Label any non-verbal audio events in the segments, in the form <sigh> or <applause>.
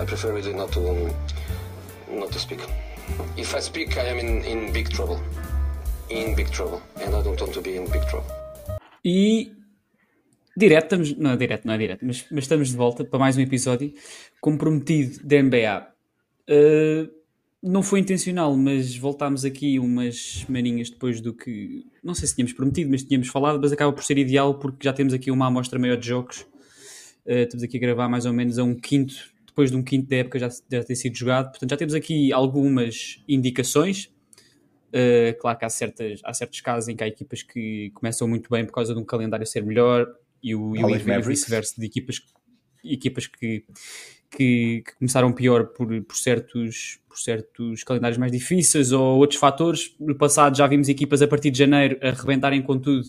I prefer really not to um, not to speak. If I speak, I am in, in big trouble. In big trouble. And I don't want to be in big trouble. E direto, estamos, não é direto, não é direto, mas, mas estamos de volta para mais um episódio comprometido da NBA. Uh, não foi intencional, mas voltámos aqui umas semaninhas depois do que. Não sei se tínhamos prometido, mas tínhamos falado, mas acaba por ser ideal porque já temos aqui uma amostra maior de jogos. Uh, estamos aqui a gravar mais ou menos a um quinto, depois de um quinto da época já, já ter sido jogado. Portanto, já temos aqui algumas indicações. Uh, claro que há, certas, há certos casos em que há equipas que começam muito bem por causa de um calendário ser melhor e o, e o vice-versa de equipas, equipas que, que, que, começaram pior por, por, certos, por certos calendários mais difíceis ou outros fatores. No passado já vimos equipas a partir de janeiro a rebentarem com tudo,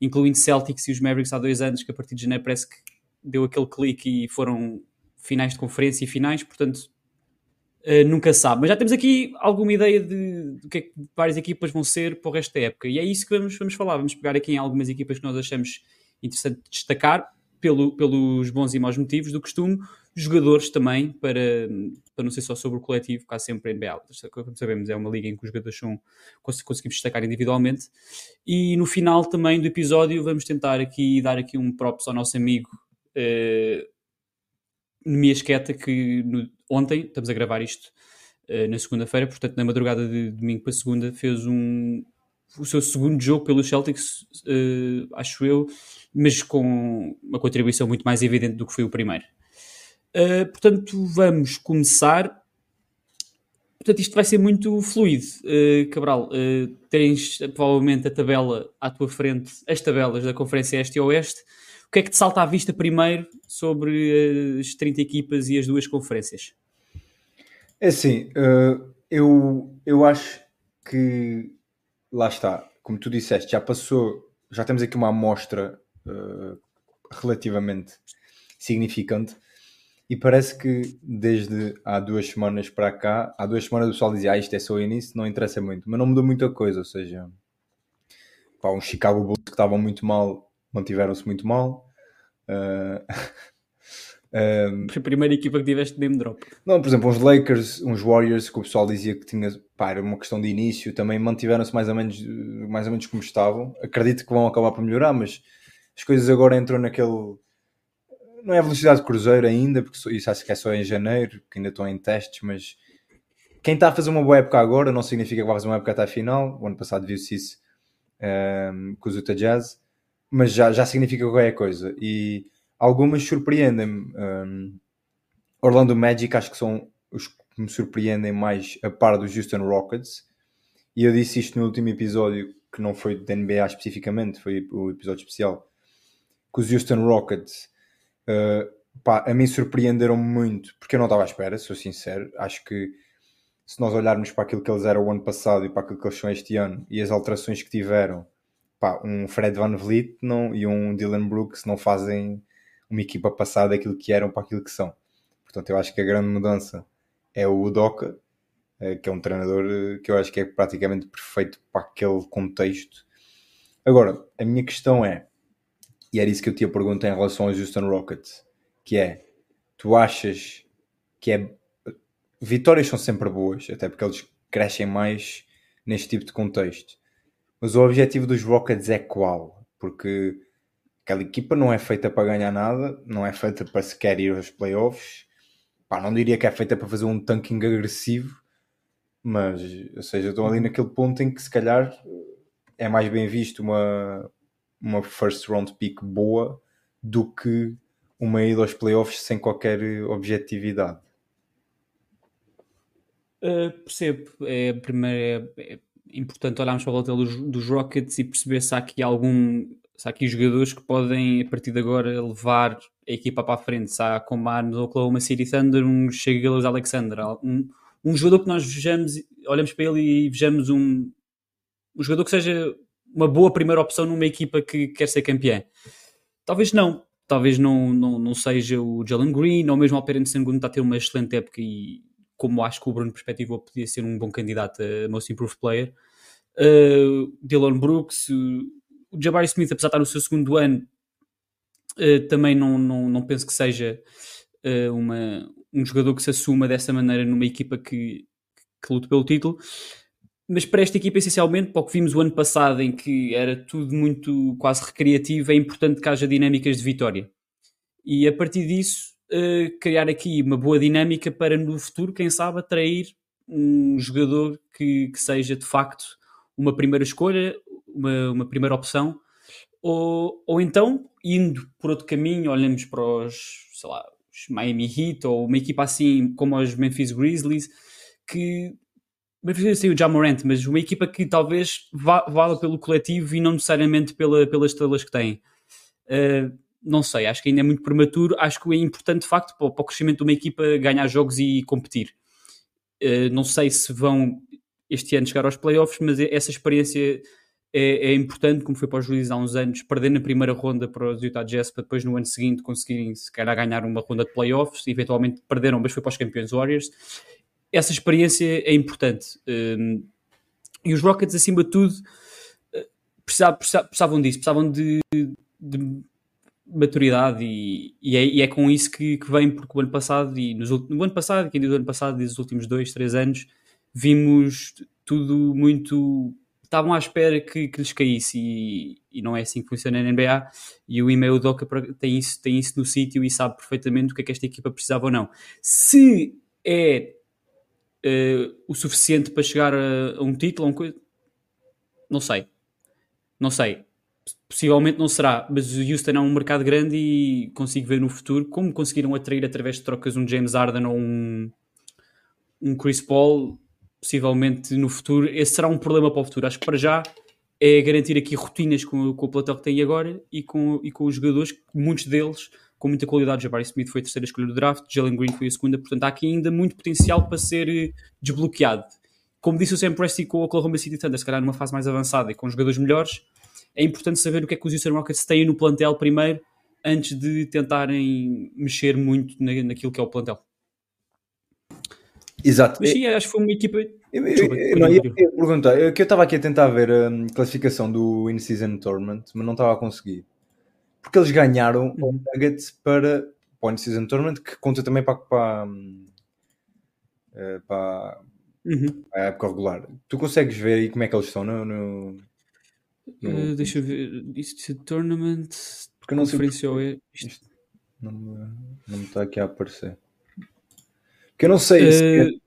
incluindo Celtics e os Mavericks há dois anos, que a partir de janeiro parece que deu aquele clique e foram finais de conferência e finais, portanto uh, nunca sabe. Mas já temos aqui alguma ideia de, de que é que várias equipas vão ser para o resto da época e é isso que vamos, vamos falar. Vamos pegar aqui em algumas equipas que nós achamos interessante destacar, pelo, pelos bons e maus motivos do costume, jogadores também, para, para não ser só sobre o coletivo, cá sempre NBA. Como sabemos, é uma liga em que os jogadores são, conseguimos destacar individualmente. E no final também do episódio vamos tentar aqui dar aqui um props ao nosso amigo uh, Nemias Queta, que no, ontem, estamos a gravar isto uh, na segunda-feira, portanto na madrugada de domingo para segunda, fez um, o seu segundo jogo pelo Celtics, uh, acho eu, mas com uma contribuição muito mais evidente do que foi o primeiro. Uh, portanto, vamos começar. Portanto, isto vai ser muito fluido. Uh, Cabral, tens provavelmente a tabela à tua frente, as tabelas da Conferência Este e Oeste. Que é que te salta à vista primeiro sobre as 30 equipas e as duas conferências? É assim, eu, eu acho que lá está, como tu disseste, já passou, já temos aqui uma amostra uh, relativamente significante e parece que desde há duas semanas para cá, há duas semanas o pessoal dizia ah, isto é só o início, não interessa muito, mas não mudou muita coisa, ou seja, pá, um Chicago Bulls que estavam muito mal, mantiveram-se muito mal. Uh, Um, <laughs> Foi a primeira equipa que tiveste name drop. Não, por exemplo, uns Lakers, uns Warriors, que o pessoal dizia que tinha, pá, era uma questão de início, também mantiveram-se mais ou menos, mais ou menos como estavam. Acredito que vão acabar por melhorar, mas as coisas agora entram naquele. Não é velocidade de cruzeiro ainda, porque isso acho que é só em janeiro, que ainda estão em testes, mas quem está a fazer uma boa época agora não significa que vai fazer uma época até a final. O ano passado viu-se isso um, com os Utah Jazz, mas já, já significa qualquer coisa. E algumas surpreendem-me. Um, Orlando Magic acho que são os que me surpreendem mais a par dos Houston Rockets. E eu disse isto no último episódio, que não foi da NBA especificamente, foi o episódio especial, que os Houston Rockets uh, pá, a mim surpreenderam muito, porque eu não estava à espera, sou sincero. Acho que se nós olharmos para aquilo que eles eram o ano passado e para aquilo que eles são este ano e as alterações que tiveram, pá, um Fred Van Vliet não, e um Dylan Brooks não fazem uma equipa passada aquilo que eram para aquilo que são. Portanto, eu acho que a grande mudança é o Udoka, eh, que é um treinador eh, que eu acho que é praticamente perfeito para aquele contexto. Agora, a minha questão é, e era isso que eu ia perguntar em relação aos Houston Rockets, que é, tu achas que é... Vitórias são sempre boas, até porque eles crescem mais neste tipo de contexto. Mas o objetivo dos Rockets é qual? Porque aquela equipa não é feita para ganhar nada, não é feita para sequer ir aos playoffs. Pá, não diria que é feita para fazer um tanking agressivo, mas, ou seja, estão ali naquele ponto em que se calhar é mais bem visto uma, uma first round pick boa do que uma ida aos playoffs sem qualquer objetividade. Uh, percebo. É, primeiro é, é importante olharmos para a volta dos, dos Rockets e perceber se há aqui algum se há aqui jogadores que podem, a partir de agora, levar a equipa para a frente. Se há como há no Oklahoma City Thunder um Shea Alexander, um, um jogador que nós vejamos, olhamos para ele e vejamos um, um jogador que seja uma boa primeira opção numa equipa que quer ser campeã. Talvez não. Talvez não, não, não seja o Jalen Green ou mesmo o Alperen Sengun está a ter uma excelente época e como acho que o Bruno perspectivou podia ser um bom candidato a Most Improved Player. Uh, Dylan Brooks, o Jabari Smith, apesar de estar no seu segundo ano, uh, também não, não, não penso que seja uh, uma, um jogador que se assuma dessa maneira numa equipa que, que lute pelo título. Mas para esta equipa, essencialmente, para o que vimos o ano passado, em que era tudo muito quase recreativo, é importante que haja dinâmicas de vitória. E a partir disso, uh, criar aqui uma boa dinâmica para no futuro, quem sabe, atrair um jogador que, que seja de facto uma primeira escolha, uma, uma primeira opção, ou, ou então, indo por outro caminho, olhamos para os, sei lá, os Miami Heat ou uma equipa assim como os Memphis Grizzlies, que Memphis o Jamorant, mas uma equipa que talvez vala pelo coletivo e não necessariamente pela, pelas estrelas que tem. Uh, não sei, acho que ainda é muito prematuro. Acho que é importante, de facto, para, o crescimento de uma equipa ganhar jogos e competir. Uh, não sei se vão este ano chegar aos playoffs, mas essa experiência é, é, importante, como foi para os Juízes há uns anos, perder na primeira ronda para os Utah Jazz para depois no ano seguinte conseguirem se calhar ganhar uma ronda de playoffs, eventualmente perderam, mas foi para os campeões Warriors. Essa experiência é importante. Um, e os Rockets, acima de tudo, eh, precisavam, precisavam disso, precisavam de, de maturidade e, e, é, e, é, com isso que, que vem, porque o ano passado, e nos, no ano passado, quem diz o ano passado, diz os últimos dois, três anos, vimos tudo muito estavam à espera que, que lhes caísse e, e, não é assim que funciona na NBA e o e-mail Doca tem isso, tem isso no sítio e sabe perfeitamente o que é que esta equipa precisava ou não. Se é uh, o suficiente para chegar a, a um título, a um não sei. Não sei. Possivelmente não será, mas o Houston é um mercado grande e consigo ver no futuro como conseguiram atrair através de trocas um James Harden ou um, um Chris Paul possivelmente no futuro, esse será um problema para o futuro. Acho que para já é garantir aqui rotinas com, com o plantel que tem agora e com, e com os jogadores, muitos deles com muita qualidade. Jabari Smith foi a terceira escolha do draft, Jalen Green foi a segunda, portanto há aqui ainda muito potencial para ser eh, desbloqueado. Como disse o Sam Presti com o Oklahoma City Thunder, se calhar numa fase mais avançada e com jogadores melhores, é importante saber o que é que os Houston Rockets têm no plantel primeiro, antes de tentarem mexer muito na, naquilo que é o plantel. Exato. Mas sim, acho que foi uma equipa. Eu, eu, eu, não, eu, eu perguntar, eu, que eu estava aqui a tentar ver a um, classificação do In-Season Tournament, mas não estava a conseguir. Porque eles ganharam uhum. o Nuggets para, para o In-Season Tournament, que conta também para, para, hum, eh, para, uhum. a época regular. Tu consegues ver aí como é que eles estão no. no, Uh, deixa eu ver. In-Season Tournament. Porque eu não sei. Porque... Isto não me, não me está aqui a aparecer. Que eu não sei uh... se,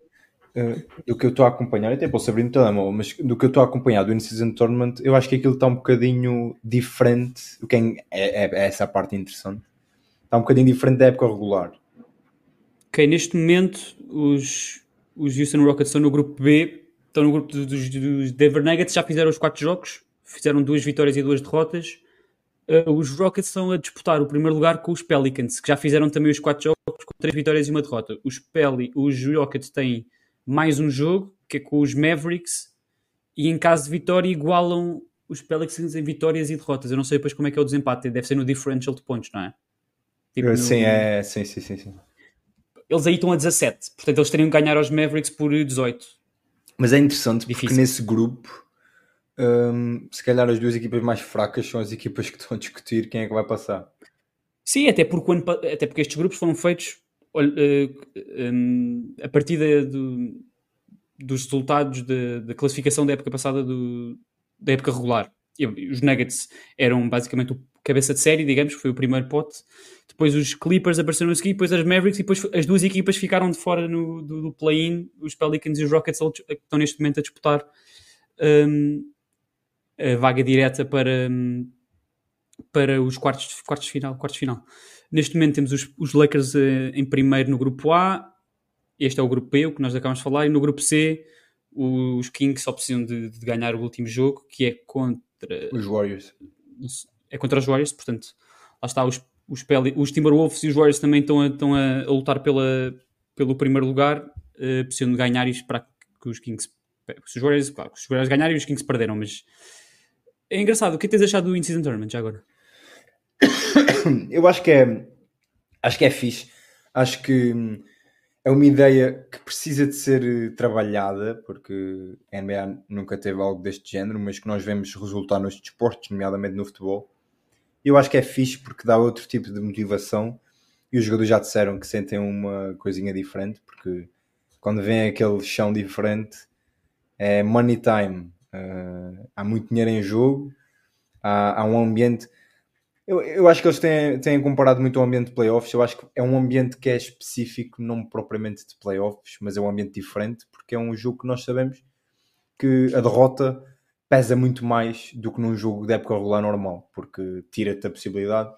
uh, do que eu estou a acompanhar, até posso abrir no telemóvel, mas do que eu estou a acompanhar do In-Season Tournament, eu acho que aquilo está um bocadinho diferente. O que é, é, é essa a parte interessante. Está um bocadinho diferente da época regular. Ok, neste momento os, os Houston Rockets estão no grupo B, estão no grupo dos, dos Denver Nuggets, já fizeram os quatro jogos, fizeram duas vitórias e duas derrotas. Uh, os Rockets estão a disputar o primeiro lugar com os Pelicans, que já fizeram também os quatro jogos com três vitórias e uma derrota. Os, Peli, os Rockets têm mais um jogo, que é com os Mavericks, e em caso de vitória igualam os Pelicans em vitórias e derrotas. Eu não sei depois como é que é o desempate, deve ser no differential de pontos, não é? Tipo no... sim, é, sim, sim, sim, sim. Eles aí estão a 17, portanto eles teriam que ganhar aos Mavericks por 18. Mas é interessante Difícil. porque nesse grupo um, se calhar as duas equipas mais fracas são as equipas que estão a discutir quem é que vai passar. Sim, até porque, até porque estes grupos foram feitos uh, a partir de, do, dos resultados da classificação da época passada do, da época regular. Os Nuggets eram basicamente o cabeça de série, digamos, que foi o primeiro pote. Depois os Clippers apareceram a seguir, depois as Mavericks, e depois as duas equipas ficaram de fora no, do, do play-in. Os Pelicans e os Rockets estão neste momento a disputar um, vaga direta para, para os quartos, quartos, final, quartos final. Neste momento temos os, os Lakers uh, em primeiro no grupo A, este é o grupo B, o que nós acabamos de falar, e no grupo C os Kings só precisam de, de ganhar o último jogo, que é contra os Warriors. É contra os Warriors, portanto, lá está, os, os, Peli, os Timberwolves e os Warriors também estão a, estão a, a lutar pela, pelo primeiro lugar, uh, precisam de ganhar e esperar que os Kings. Se os Warriors, claro, os Warriors ganharem, os Kings perderam, mas é engraçado. O que é que tens achado do In-Season Tournament já agora? <coughs> Eu acho que é. Acho que é fixe. Acho que é uma ideia que precisa de ser eh, trabalhada, porque a NBA nunca teve algo deste género, mas que nós vemos resultar nos desportos, nomeadamente no futebol. Eu acho que é fixe porque dá outro tipo de motivação. e os jogadores já disseram que sentem uma coisinha diferente, porque quando vem aquele chão diferente é money time. Uh, há muito dinheiro em jogo, há, há um ambiente. Eu, eu acho que eles têm, têm comparado muito o ambiente de playoffs. Eu acho que é um ambiente que é específico, não propriamente de playoffs, mas é um ambiente diferente, porque é um jogo que nós sabemos que a derrota pesa muito mais do que num jogo de época regular normal, porque tira-te a possibilidade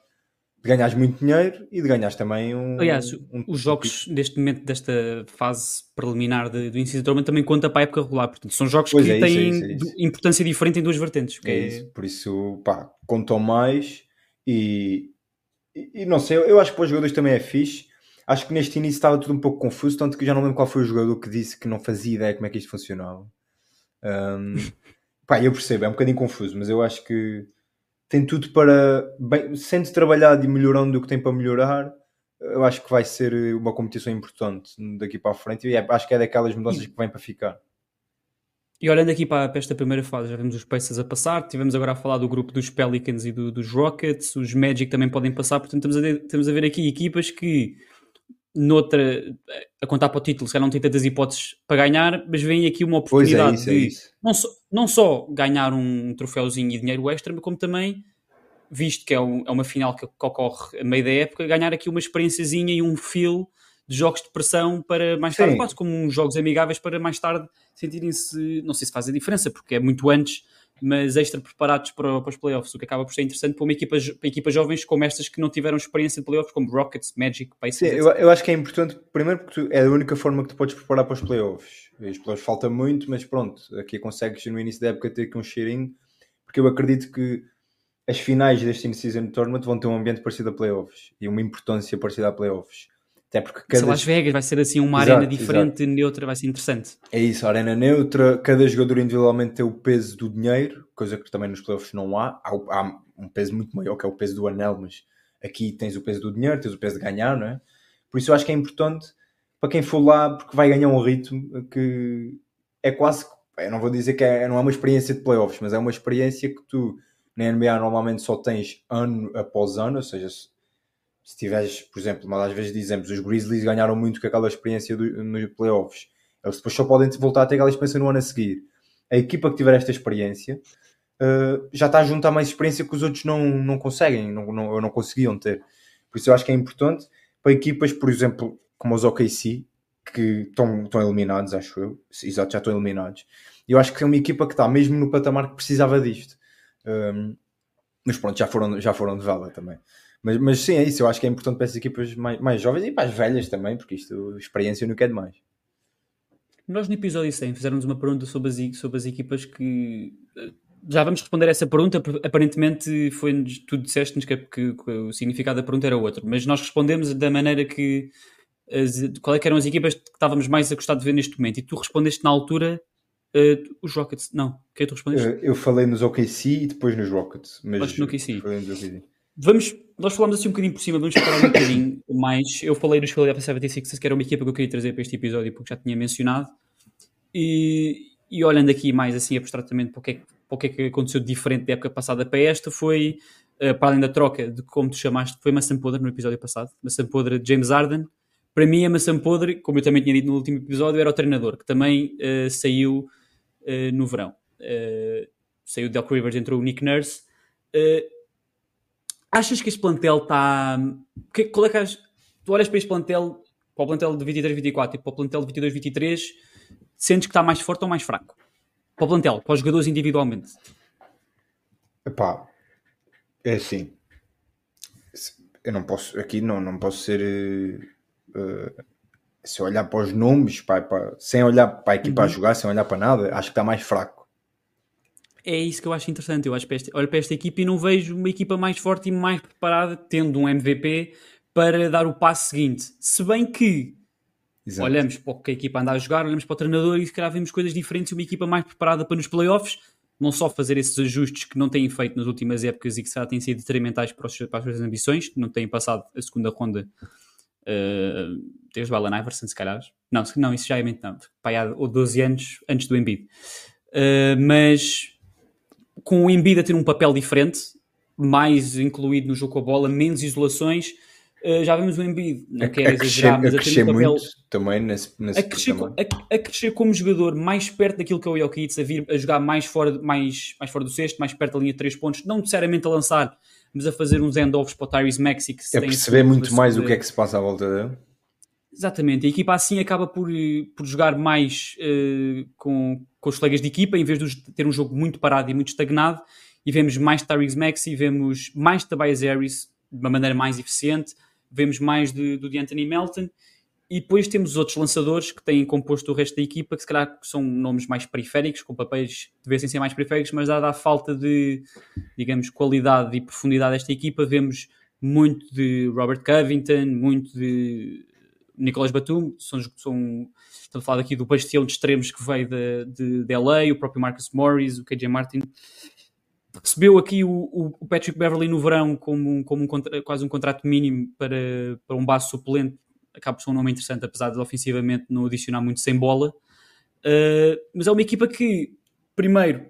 de ganhares muito dinheiro e de ganhares também um. Aliás, um, os jogos neste momento, desta fase preliminar de, do início do torneio, também conta para a época regular. Portanto, são jogos Pois que é é têm isso, é isso. importância diferente em duas vertentes. É é- isso, por isso, pá, contam mais e, e, e não sei, eu, eu acho que para os jogadores também é fixe. Acho que neste início estava tudo um pouco confuso, tanto que já não lembro qual foi o jogador que disse que não fazia ideia como é que isto funcionava. Um, <laughs> pá, eu percebo, é um bocadinho confuso, mas eu acho que tem tudo para, bem, sendo trabalhado e melhorando o que tem para melhorar, eu acho que vai ser uma competição importante daqui para a frente e é- acho que é daquelas mudanças que vêm para ficar. E olhando aqui para, para esta primeira fase, já vemos os Pacers a passar, tivemos agora a falar do grupo dos Pelicans e do- dos Rockets, os Magic também podem passar, portanto estamos a, estamos a ver aqui equipas que noutra, a contar para o título, se calhar não têm tantas hipóteses para ganhar, mas vem aqui uma é, oportunidade isso, é de isso. não só, não só ganhar um troféuzinho e dinheiro extra, mas como também, visto que é, um- é uma final que, que ocorre a meio da época, ganhar aqui uma experiênciazinha e um feel de jogos de pressão para mais tarde, Sim. quase como jogos amigáveis para mais tarde sentirem-se, não sei se faz a diferença, porque é muito antes, mas extra preparados para, para os playoffs, o que acaba por ser interessante para uma equipa, para equipas jovens como estas que não tiveram experiência de playoffs, como Rockets, Magic, Pacers, Sim, eu, eu acho que é importante, primeiro porque tu- é a única forma que tu podes preparar para os playoffs. Os playoffs falta muito, mas pronto, aqui consegues no início da época ter aqui um cheirinho, porque eu acredito que as finais deste in-season tournament vão ter um ambiente parecido a playoffs e uma importância parecida a playoffs. Até porque Se cada, Las Vegas vai ser assim uma Exato, arena diferente, neutra, vai ser interessante. É isso, arena neutra, cada jogador individualmente tem o peso do dinheiro, coisa que também nos playoffs não há. Há, há um peso muito maior que é o peso do anel, mas aqui tens o peso do dinheiro, tens o peso de ganhar, não é? Por isso eu acho que é importante para quem for lá, porque vai ganhar um ritmo que é quase, eu não vou dizer que é, não é uma experiência de playoffs, mas é uma experiência que tu na NBA normalmente só tens ano após ano, ou seja, se, tiveres, por exemplo, mas às vezes dizemos os Grizzlies ganharam muito com aquela experiência do, nos playoffs. Eles depois só podem voltar a ter aquela experiência no ano a seguir. A equipa que tiver esta experiência uh, já está junto a mais experiência que os outros não, não conseguem, não, não, ou não conseguiam ter. Por isso eu acho que é importante para equipas, por exemplo, como os OKC, que estão, eliminados, acho eu. Exato, já estão eliminados. Eu acho que é uma equipa que está mesmo no patamar que precisava disto. Um, mas pronto, já foram, já foram de vela também. Mas, mas sim, é isso. Eu acho que é importante para essas equipas mais, mais jovens e para as velhas também, porque isto, experiência não quer demais. Nós no episódio 100 fizemos uma pergunta sobre as, sobre as equipas que. eh, Já vamos responder a essa pergunta, aparentemente foi tu disseste-nos que, que- que o significado da pergunta era outro, mas nós respondemos da maneira que. As, qual é que eram as equipas que estávamos mais a gostar de ver neste momento? E tu respondeste na altura eh, os Rockets. Não, quem é que tu respondeste? Eu, eu falei nos OKC e depois nos Rockets. Mas no OKC. Vamos, nós falámos assim um bocadinho por cima, vamos falar um bocadinho <coughs> mais. Eu falei dos Philadelphia 76ers, que era uma equipa que eu queria trazer para este episódio porque já tinha mencionado. E, e olhando aqui mais assim abstratamente para o que, é, para o que é que aconteceu de diferente da época passada para esta, foi, eh, para além da troca de como tu chamaste, foi maçã podre no episódio passado, maçã podre de James Harden. Para mim, a maçã podre, como eu também tinha dito no último episódio, era o treinador, que também eh, saiu eh, no verão. Eh, saiu o Doc Rivers, entrou o Nick Nurse. Achas que este plantel está. Qual é que achas- Tu olhas para este plantel, para o plantel de 23-24 e para o plantel de 22-23, sentes que está mais forte ou mais fraco? Para o plantel, para os jogadores individualmente. Epá, é assim. Eu não posso, aqui não, não posso ser. eh, se olhar para os nomes, pá, pá, sem olhar para a equipa a jogar, sem olhar para nada, acho que está mais fraco. É isso que eu acho interessante. Eu acho esta, olho para esta equipa e não vejo uma equipa mais forte e mais preparada, tendo um MVP, para dar o passo seguinte. Se bem que Exato. olhamos para o que a equipa anda a jogar, olhamos para o treinador e se calhar vemos coisas diferentes e uma equipa mais preparada para nos playoffs, não só fazer esses ajustes que não têm feito nas últimas épocas e que calhar têm sido detrimentais para, os, para as suas ambições, não têm passado a segunda ronda uh, desde o Allen Iverson, se calhar. Não, não isso já é mente não. Pai, há 12 anos antes do Embiid. Uh, mas com o Embiid a ter um papel diferente, mais incluído no jogo com a bola, menos isolações, Uh, já vemos o Embiid, não a, quero exagerar, mas a crescer um muito também nesse, nesse a, crescer, a, a, crescer como jogador mais perto daquilo que é o Jokic, a vir a jogar mais fora, mais, mais fora do cesto, mais perto da linha de 3 pontos, não necessariamente a lançar, mas a fazer uns end-offs para o Tyrese Maxi. Que se é perceber muito mais o que é que se passa à volta dele. Exatamente, a equipa assim acaba por, por jogar mais uh, com, com os colegas de equipa, em vez de ter um jogo muito parado e muito estagnado, e vemos mais Tyrese Maxi, vemos mais Tobias Harris de uma maneira mais eficiente, vemos mais de, do de Anthony Melton e depois temos os outros lançadores que têm composto o resto da equipa, que se calhar são nomes mais periféricos, com papéis devessem ser mais periféricos, mas dada a falta de, digamos, qualidade e profundidade desta equipa, vemos muito de Robert Covington, muito de Nicolas Batum, são, são, estamos a falar aqui do bastião de extremos que veio de, de, de LA, o próprio Marcus Morris, o KJ Martin, recebeu aqui o, o, Patrick Beverly no verão como, como um, quase um contrato mínimo para, para um base suplente. Acaba por ser um nome interessante, apesar de ofensivamente não adicionar muito sem bola. Uh, mas é uma equipa que, primeiro,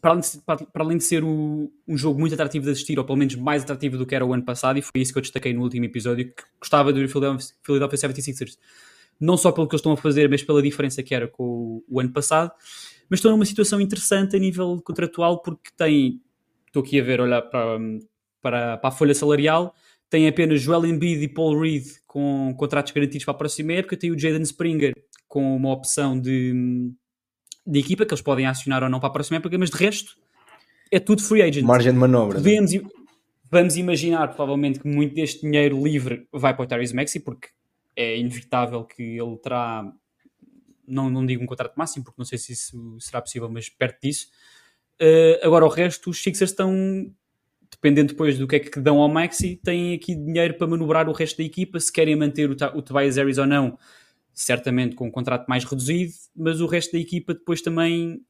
para além de, para, para além de ser o, um jogo muito atrativo de assistir, ou pelo menos mais atrativo do que era o ano passado, e foi isso que eu destaquei no último episódio, que gostava do Philadelphia 76ers, não só pelo que eles estão a fazer, mas pela diferença que era com o, o ano passado mas estão numa situação interessante a nível contratual porque tem, estou aqui a ver, olhar para, para, para a folha salarial, tem apenas Joel Embiid e Paul Reed com contratos garantidos para a próxima época, tem o Jaden Springer com uma opção de, de equipa que eles podem acionar ou não para a próxima época, mas de resto é tudo free agent. Margem de manobra. É? Podemos, vamos imaginar provavelmente que muito deste dinheiro livre vai para o Tyrese Maxi porque é inevitável que ele terá não, não digo um contrato máximo, porque não sei se isso será possível, mas perto disso. Uh, agora, o resto, os Sixers estão, dependendo depois do que é que dão ao Maxi, têm aqui dinheiro para manobrar o resto da equipa, se querem manter o, o Tobias Harris ou não, certamente com um contrato mais reduzido, mas o resto da equipa depois também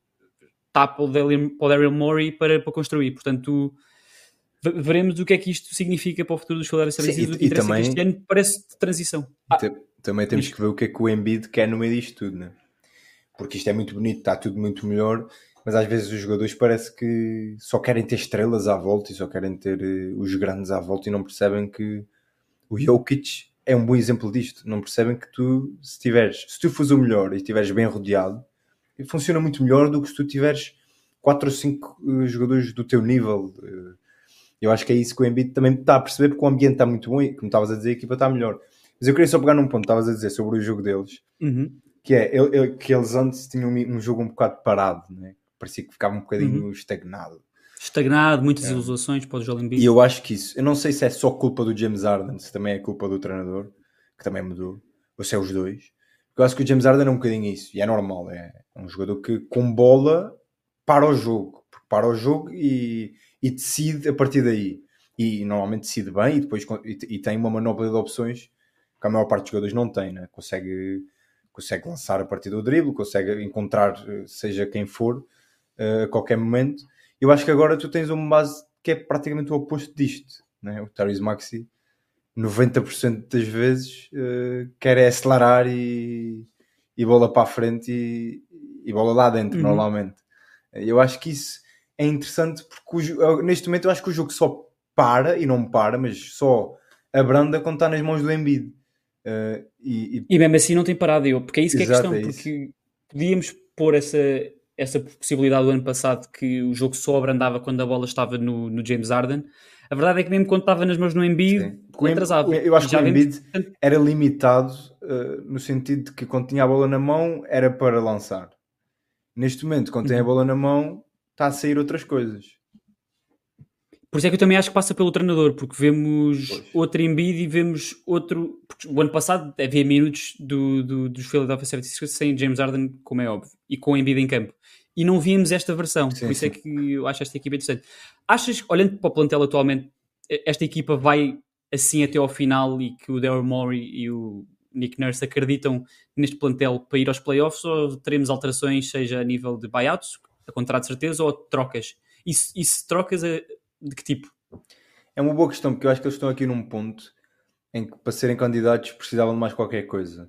está para o Daryl Morey para, para construir. Portanto, veremos o que é que isto significa para o futuro dos Philadelphia 76 e, e, e também... este ano parece de transição. Ah, também temos que ver o que é que o Embiid quer no meio disto tudo, né? Porque isto é muito bonito, está tudo muito melhor, mas às vezes os jogadores parece que só querem ter estrelas à volta e só querem ter uh, os grandes à volta e não percebem que o Jokic é um bom exemplo disto. Não percebem que tu, se tiveres, se tu fores o melhor e estiveres bem rodeado, funciona muito melhor do que se tu tiveres 4 ou 5 uh, eh, jogadores do teu nível. Eu acho que é isso que o Embiid também está a perceber, porque o ambiente está muito bom e, como estavas a dizer, a equipa está melhor. Mas eu queria só pegar num ponto que estavas a dizer sobre o jogo deles, uhum. que é eu, eu, que eles antes tinham um, jogo um bocado parado, né? parecia que ficava um bocadinho uhum. estagnado. Estagnado, muitas é. ilusões para o Joel Embiid. E eu acho que isso, eu não sei se é só culpa do James Harden, se também é culpa do treinador, que também mudou, ou se é os dois. Eu acho que o James Harden é um bocadinho isso, e é normal, é um jogador que com bola para o jogo, para o jogo e, e decide a partir daí. E normalmente decide bem e depois e, e tem uma manobra de opções que a maior parte dos jogadores não tem, né? consegue, consegue lançar a partir do drible, consegue encontrar eh, seja quem for uh, a qualquer momento. Eu acho que agora tu tens uma base que é praticamente o oposto disto. Né? O Tyrese Maxi, 90% das vezes, uh, quer é acelerar e, e bola para a frente e, e bola lá dentro, uhum. normalmente. Eu acho que isso é interessante porque o, neste momento eu acho que o jogo só para, e não para, mas só abranda quando está nas mãos do Embiid. Uh, e, e... e, mesmo assim não tem parado, eu, porque é isso que Exato, é a questão, é porque podíamos pôr essa, essa possibilidade do ano passado que o jogo só abrandava quando a bola estava no, no James Harden. A verdade é que mesmo quando estava nas mãos no Embiid, atrasava. Eu acho que o Embiid vemos... era limitado uh, no sentido de que quando tinha a bola na mão era para lançar. Neste momento, quando uhum. tem a uhum. bola na mão, está a sair outras coisas. Por isso é que eu também acho que passa pelo treinador, porque vemos pois. outro Embiid e vemos outro. o ano passado havia minutos do, do, dos Philadelphia 76ers sem James Harden, como é óbvio, e com Embiid em campo. E não víamos esta versão, sim, por isso é sim. é que eu acho esta equipa interessante. Achas, olhando para o plantel atualmente, esta equipa vai assim até ao final e que o Daryl Morey e o Nick Nurse acreditam neste plantel para ir aos playoffs ou teremos alterações, seja a nível de buyouts, a contrato de certeza, ou trocas? E se trocas, de que tipo? É uma boa questão, porque eu acho que eles estão aqui num ponto em que para serem candidatos precisavam de mais qualquer coisa.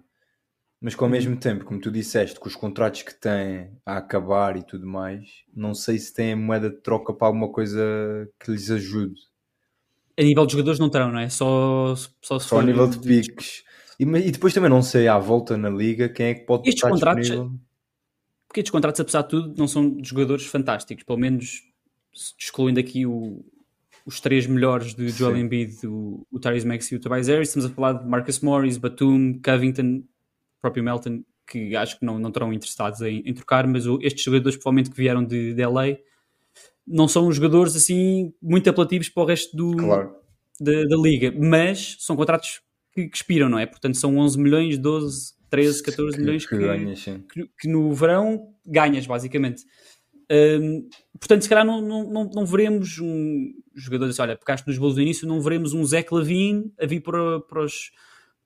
Mas que ao uhum. mesmo tempo, como tu disseste, com os contratos que têm a acabar e tudo mais, não sei se têm moeda de troca para alguma coisa que lhes ajude. A nível de jogadores não terão, não é? Só, só, só a nível de, de piques. E, e, depois também não sei à volta na liga quem é que pode estes estar contratos, disponível. Porque estes contratos, apesar de tudo, não são jogadores fantásticos. Pelo menos excluindo aqui o, os três melhores de Joel Embiid, o, o Tyrese Maxey e o Tobias Harris. Estamos a falar de Marcus Morris, Batum, Covington, próprio Melton, que acho que não, não terão interessados em, em trocar, mas o, estes jogadores, provavelmente que vieram de, de LA, não são jogadores assim muito apelativos para o resto do, claro. da, da, liga, mas são contratos que, que, expiram, não é? Portanto, são 11 milhões, 12, 13, 14 que, milhões que, que, ganhas, que, que no verão ganhas, basicamente. Um, portanto, se calhar não, não, não, não veremos um jogador assim, olha, pegaste nos bolos do início, não veremos um Zé Clavin a vir para, para os,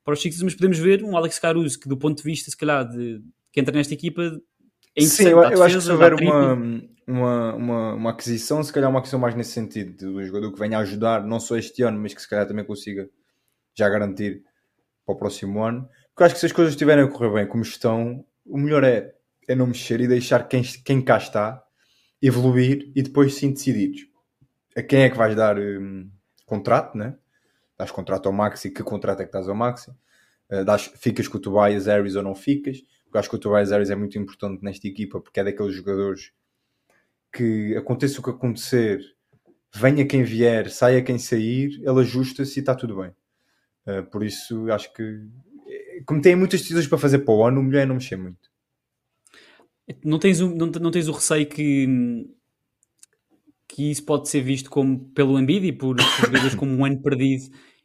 para os Sixers, mas podemos ver um Alex Caruso que do ponto de vista, se calhar, de, que entra nesta equipa é Sim, eu, eu acho que se houver uma, uma, uma, uma, aquisição, se calhar uma aquisição mais nesse sentido, do jogador que venha a ajudar, não só este ano, mas que se calhar também consiga já garantir para o próximo ano. Porque eu acho que se as coisas estiverem a correr bem como estão, o melhor é, é não mexer e deixar quem, quem cá está evoluir e depois sim decidir a quem é que vais dar um, contrato, né? Dás contrato ao Maxi, que contrato é que dás ao Maxi? Uh, dás, ficas com o Tobias Harris ou não ficas? Porque acho que o Tobias Harris é muito importante nesta equipa porque é daqueles jogadores que aconteça o que acontecer, venha quem vier, saia quem sair, ele ajusta-se e está tudo bem. Uh, por isso acho que como tem muitas decisões para fazer para o ano, o melhor é não mexer muito. Não tens, o, não, não tens o receio que, que isso pode ser visto como pelo Embiid e por, jogadores como um ano perdido.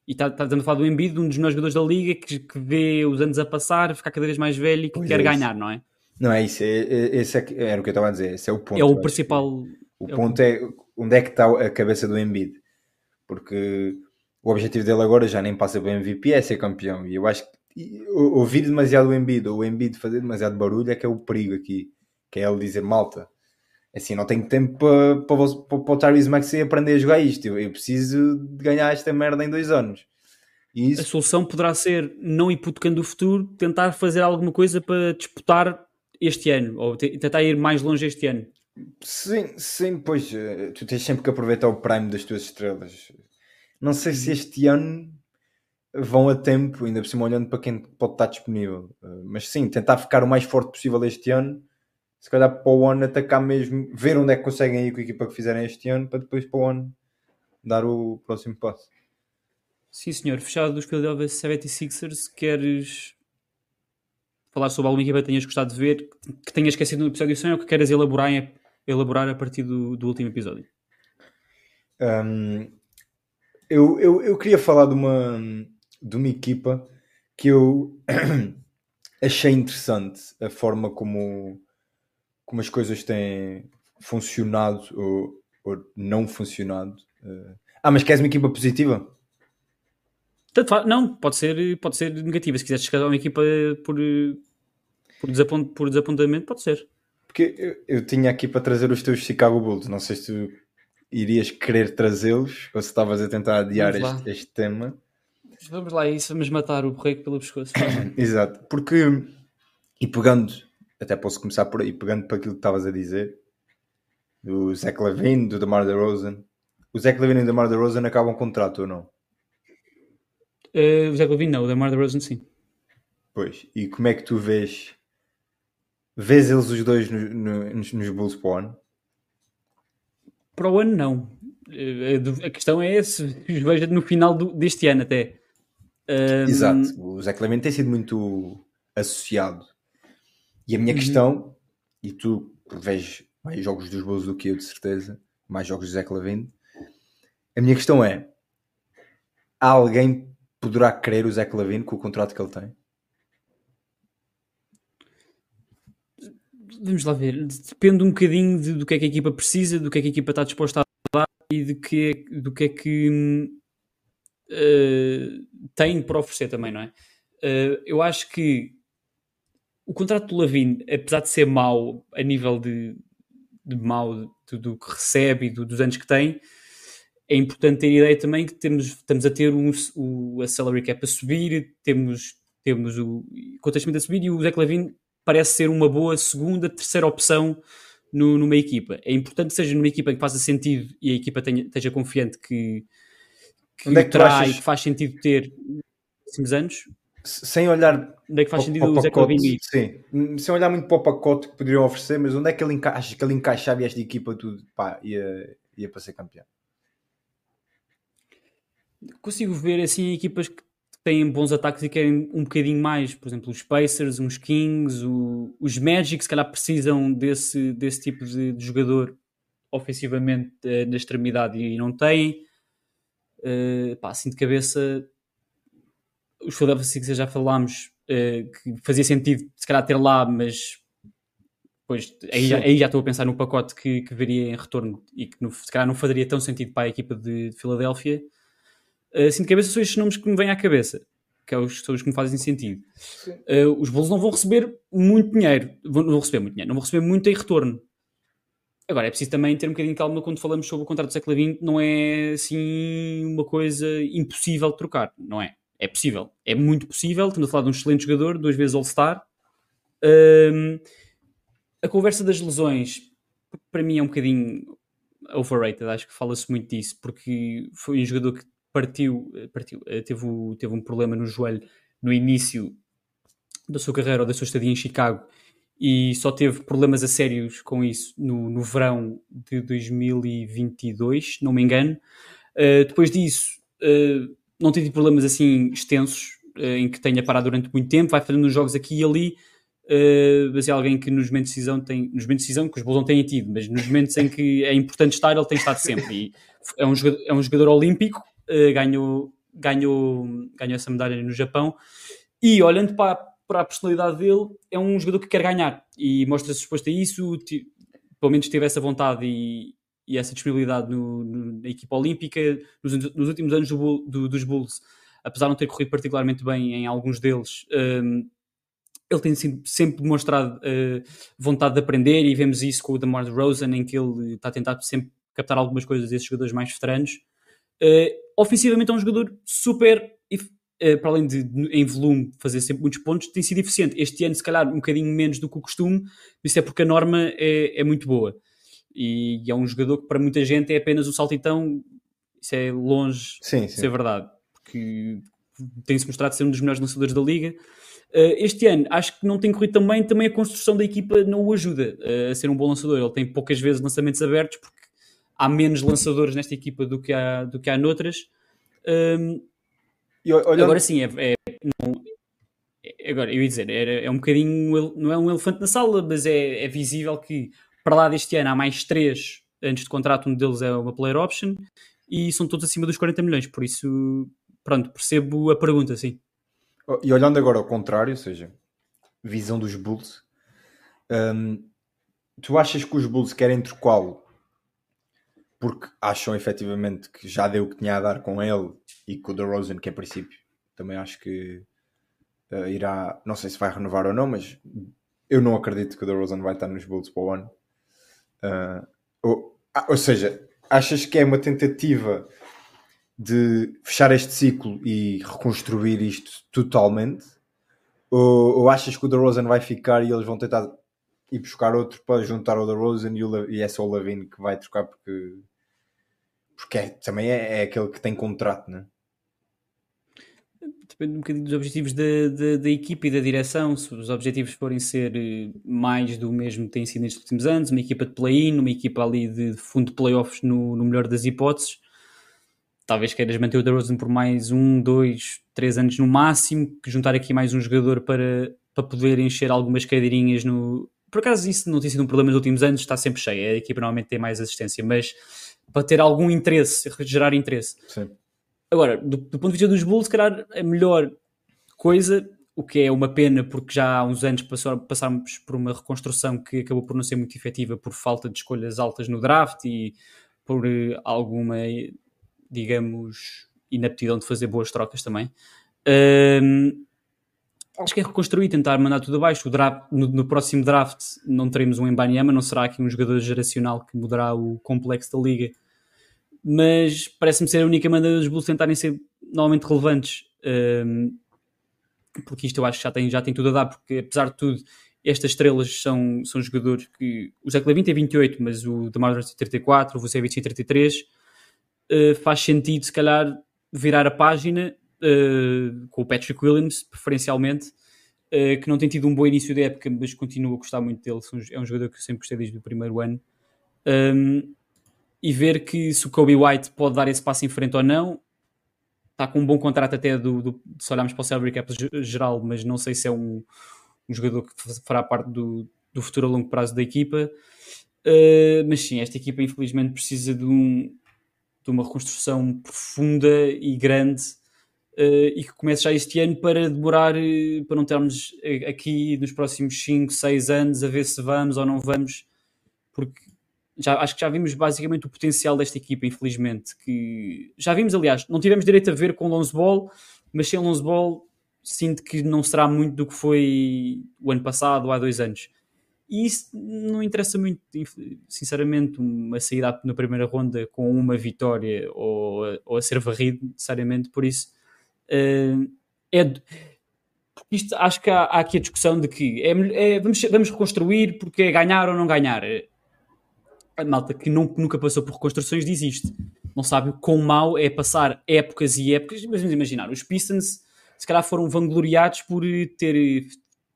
E está, tá, a falar do Embiid, um dos melhores jogadores da liga, que, que vê os anos a passar, ficar cada vez mais velho e que pois quer é ganhar, não é? Não é isso, é, é, esse é, era o que eu estava a dizer, esse é o ponto. É o principal. O é ponto o... é onde é que está a cabeça do Embiid, porque o objetivo dele agora já nem passa para MVP, é ser campeão. E eu acho que ouvir demasiado o Embiid ou o Embiid fazer demasiado barulho é que é o perigo aqui, que é ele dizer malta. Assim, não tenho tempo para, para, para o Tyrese Maxey aprender a jogar isto. Eu, eu, preciso de ganhar esta merda em dois anos. Isso... A solução poderá ser, não hipotecando o futuro, tentar fazer alguma coisa para disputar este ano, ou tentar ir mais longe este ano. Sim, sim, pois eh, tu tens sempre que aproveitar o prime das tuas estrelas. Não sei se este ano vão a tempo, ainda por cima olhando para quem pode estar disponível. Uh, mas sim, tentar ficar o mais forte possível este ano. Se calhar para o ano atacar mesmo, ver onde é que conseguem ir com a equipa que fizerem este ano, para depois para o ano dar o próximo passo. Sim, senhor. Fechado dos Philadelphia 76ers, queres falar sobre alguma equipa que tenhas gostado de ver, que tenhas esquecido no episódio 100 ou que queres elaborar, elaborar a partir do, do último episódio? Um, eu, eu, eu queria falar de uma de uma equipa que eu <clears throat> achei interessante a forma como, como as coisas têm funcionado ou, ou não funcionado. Eh, ah, mas queres uma equipa positiva? Tanto não, pode ser, pode ser negativa. Se quiseres chegar a uma equipa por, por, desapont, por desapontamento, pode ser. Porque eu, eu, tinha aqui para trazer os teus Chicago Bulls. Não sei se tu irias querer trazê-los ou se estavas a tentar adiar este, este tema. Vamos lá, isso vamos matar o borrego pelo pescoço. <coughs> Exato, porque e pegando, até posso começar por aí, pegando para aquilo que estavas a dizer, do Zach Levine, do DeMar DeRozan. O Zach Levine e o DeMar DeRozan acabam contrato ou não? Uh, o Zach Levine não, o DeMar DeRozan sim. Pois, e como é que tu vês vês eles os dois no, no, nos, nos Bulls para o ano? Para o ano não. Eh, a questão é se os vejo no final do, deste ano até. Um... Exato. O Zé Clemente tem sido muito associado. E a minha uhum. questão, e tu vês mais jogos dos Bulls do que eu, de certeza, mais jogos do Zé Clemente, a minha questão é: alguém poderá querer o Zé Clavino com o contrato que ele tem? Vamos lá ver. Depende um bocadinho de, do que é que a equipa precisa, do que é que a equipa está disposta a dar e do que, do que é que uh, tem para oferecer também, não é? Uh, eu acho que o contrato do Lavine, apesar de ser mau a nível de, de mau do, do que recebe e do, dos anos que tem, é importante ter ideia também que temos, estamos a ter um, o, a salary cap a subir, temos, temos o contexto a subir e o Zé Lavine parece ser uma boa segunda, terceira opção no, numa equipa. É importante que seja numa equipa que faça sentido e a equipa tenha, esteja confiante que, que, é que terá achas... e que faz sentido ter nos próximos anos. Sem olhar. Onde é que faz sentido o Zé Lavine? Sim, sem olhar muito para o pacote que poderiam oferecer, mas onde é que ele, enca... que ele encaixava esta equipa tudo pá, ia, ia para ser campeão? Consigo ver assim equipas que têm bons ataques e querem um bocadinho mais, por exemplo, os Pacers, os Kings, o, os Magic, se calhar precisam desse, desse tipo de, de jogador ofensivamente uh, na extremidade e não têm. Uh, pá, assim de cabeça, os Philadelphia Sixers já falámos uh, que fazia sentido se calhar ter lá, mas pois, aí, já, aí já estou a pensar no pacote que, que veria em retorno e que no, se calhar não faria tão sentido para a equipa de, de Filadélfia. Uh, assim de cabeça são estes nomes que me vêm à cabeça, que é os, são os que me fazem sentido. Uh, os Bulls não vão receber muito dinheiro, vão, não vão receber muito dinheiro, não vão receber muito em retorno. Agora, é preciso também ter um bocadinho de calma quando falamos sobre o contrato do século XX, não é assim uma coisa impossível de trocar, não é? É possível, é muito possível, estamos a falar de um excelente jogador, duas vezes All-Star. Um, a conversa das lesões, para mim é um bocadinho overrated, acho que fala-se muito disso, porque foi um jogador que partiu, eh, partiu eh, teve, teve um problema no joelho no início da sua carreira ou da sua estadia em Chicago e só teve problemas a sérios com isso no, no verão de 2022, não me engano. Uh, depois disso, uh, não teve problemas assim extensos, uh, em que tenha parado durante muito tempo, vai fazendo uns jogos aqui e ali, mas é alguém que nos momentos de decisão tem, nos momentos de decisão que os Bulls não têm tido, mas nos momentos em que é importante estar, ele tem estado sempre. E é um jogador, é um jogador olímpico, uh, ganhou, ganhou, ganhou essa medalha no Japão. E olhando para, para a personalidade dele, é um jogador que quer ganhar e mostra-se disposto a isso. Pelo menos teve essa vontade e, e essa disponibilidade no, no, na equipa olímpica nos, nos últimos anos do, do, dos Bulls. Apesar de não ter corrido particularmente bem em alguns deles, um, ele tem sempre demonstrado uh, vontade de aprender e vemos isso com o DeMar DeRozan, em que ele está a tentar sempre captar algumas coisas desses jogadores mais veteranos. Uh, ofensivamente é um jogador super, para além de em volume fazer sempre muitos pontos, tem sido eficiente. Este ano, se calhar, um bocadinho menos do que o costume, isso é porque a norma é, é muito boa. E, e, é um jogador que para muita gente é apenas um saltitão, isso é longe sim, de ser verdade, porque tem-se mostrado ser um dos melhores lançadores da liga. Uh, este ano acho que não tem corrido tão bem, também a construção da equipa não o ajuda uh, a ser um bom lançador. Ele tem poucas vezes lançamentos abertos porque há menos lançadores nesta equipa do que há, do que há noutras. Um, olhando... Agora sim, é, é, não, é, agora eu ia dizer, é, é um bocadinho, não é um elefante na sala, mas é, é visível que para lá deste ano há mais três antes de contrato, um deles é uma player option e são todos acima dos 40 milhões, por isso, pronto, percebo a pergunta, sim. E olhando agora ao contrário, ou seja, visão dos Bulls, um, tu achas que os Bulls querem trocá-lo porque acham efetivamente que já deu o que tinha a dar com ele e com o DeRozan, que a princípio também acho que uh, irá, não sei se vai renovar ou não, mas eu não acredito que o DeRozan vai estar nos Bulls para o ano. Ou, ah, ou seja, achas que é uma tentativa de fechar este ciclo e reconstruir isto totalmente? Ou, ou achas que o DeRozan vai ficar e eles vão tentar ir buscar outro para juntar o DeRozan e, o, e é só o Lavine que vai trocar porque porque é, também é, é, aquele que tem contrato, não é? Depende um bocadinho dos objetivos da, da, da equipa e da direção. Se os objetivos forem ser eh, mais do mesmo que tem sido nestes últimos anos, uma equipa de play-in, uma equipa ali de fundo de playoffs no, no melhor das hipóteses, talvez queiras manter o DeRozan por mais um, dois, três anos no máximo, que juntar aqui mais um jogador para, para poder encher algumas cadeirinhas no... Por acaso isso não tem sido um problema nos últimos anos, está sempre cheia, a equipa normalmente tem mais assistência, mas para ter algum interesse, gerar interesse. Sim. Agora, do, do, ponto de vista dos Bulls, se calhar a melhor coisa, o que é uma pena porque já há uns anos passou, passámos por uma reconstrução que acabou por não ser muito efetiva por falta de escolhas altas no draft e por uh, alguma, digamos, inaptidão de fazer boas trocas também. Um, acho que é reconstruir, tentar mandar tudo abaixo. No, no, próximo draft não teremos um Embanyama, não será aqui um jogador geracional que mudará o complexo da liga. Mas parece-me ser a única maneira dos Bulls tentarem ser normalmente relevantes. Um, porque isto eu acho que já tem, já tem tudo a dar, porque apesar de tudo, estas estrelas são, são jogadores que. O Zé Clevin tem 28, mas o DeMar tem 34, o Vucevic tem 33. Uh, faz sentido, se calhar, virar a página uh, com o Patrick Williams, preferencialmente, uh, que não tem tido um bom início de época, mas continuo a gostar muito dele. É um jogador que eu sempre gostei desde o primeiro ano. Um, e ver que se o Kobe White pode dar esse passo em frente ou não. Está com um bom contrato até do, do se olharmos para o salary cap geral, mas não sei se é um, um jogador que fará parte do, do futuro a longo prazo da equipa. Uh, mas sim, esta equipa infelizmente precisa de, um, de uma reconstrução profunda e grande uh, e que comece já este ano para demorar, uh, para não termos aqui nos próximos 5, 6 anos a ver se vamos ou não vamos, porque já, acho que já vimos basicamente o potencial desta equipa, infelizmente. Que já vimos, aliás, não tivemos direito a ver com Lonzo Ball, mas sem Lonzo Ball sinto que não será muito do que foi o ano passado há dois anos. E isso não interessa muito, sinceramente, uma saída na primeira ronda com uma vitória ou, ou a ser varrido, necessariamente. Por isso, uh, é. Isto, acho que há, há, aqui a discussão de que é, é, vamos, vamos reconstruir porque é ganhar ou não ganhar a malta que não, nunca passou por reconstruções diz isto. Não sabe o quão mau é passar épocas e épocas. Mas vamos imaginar, os Pistons se calhar foram vangloriados por, ter,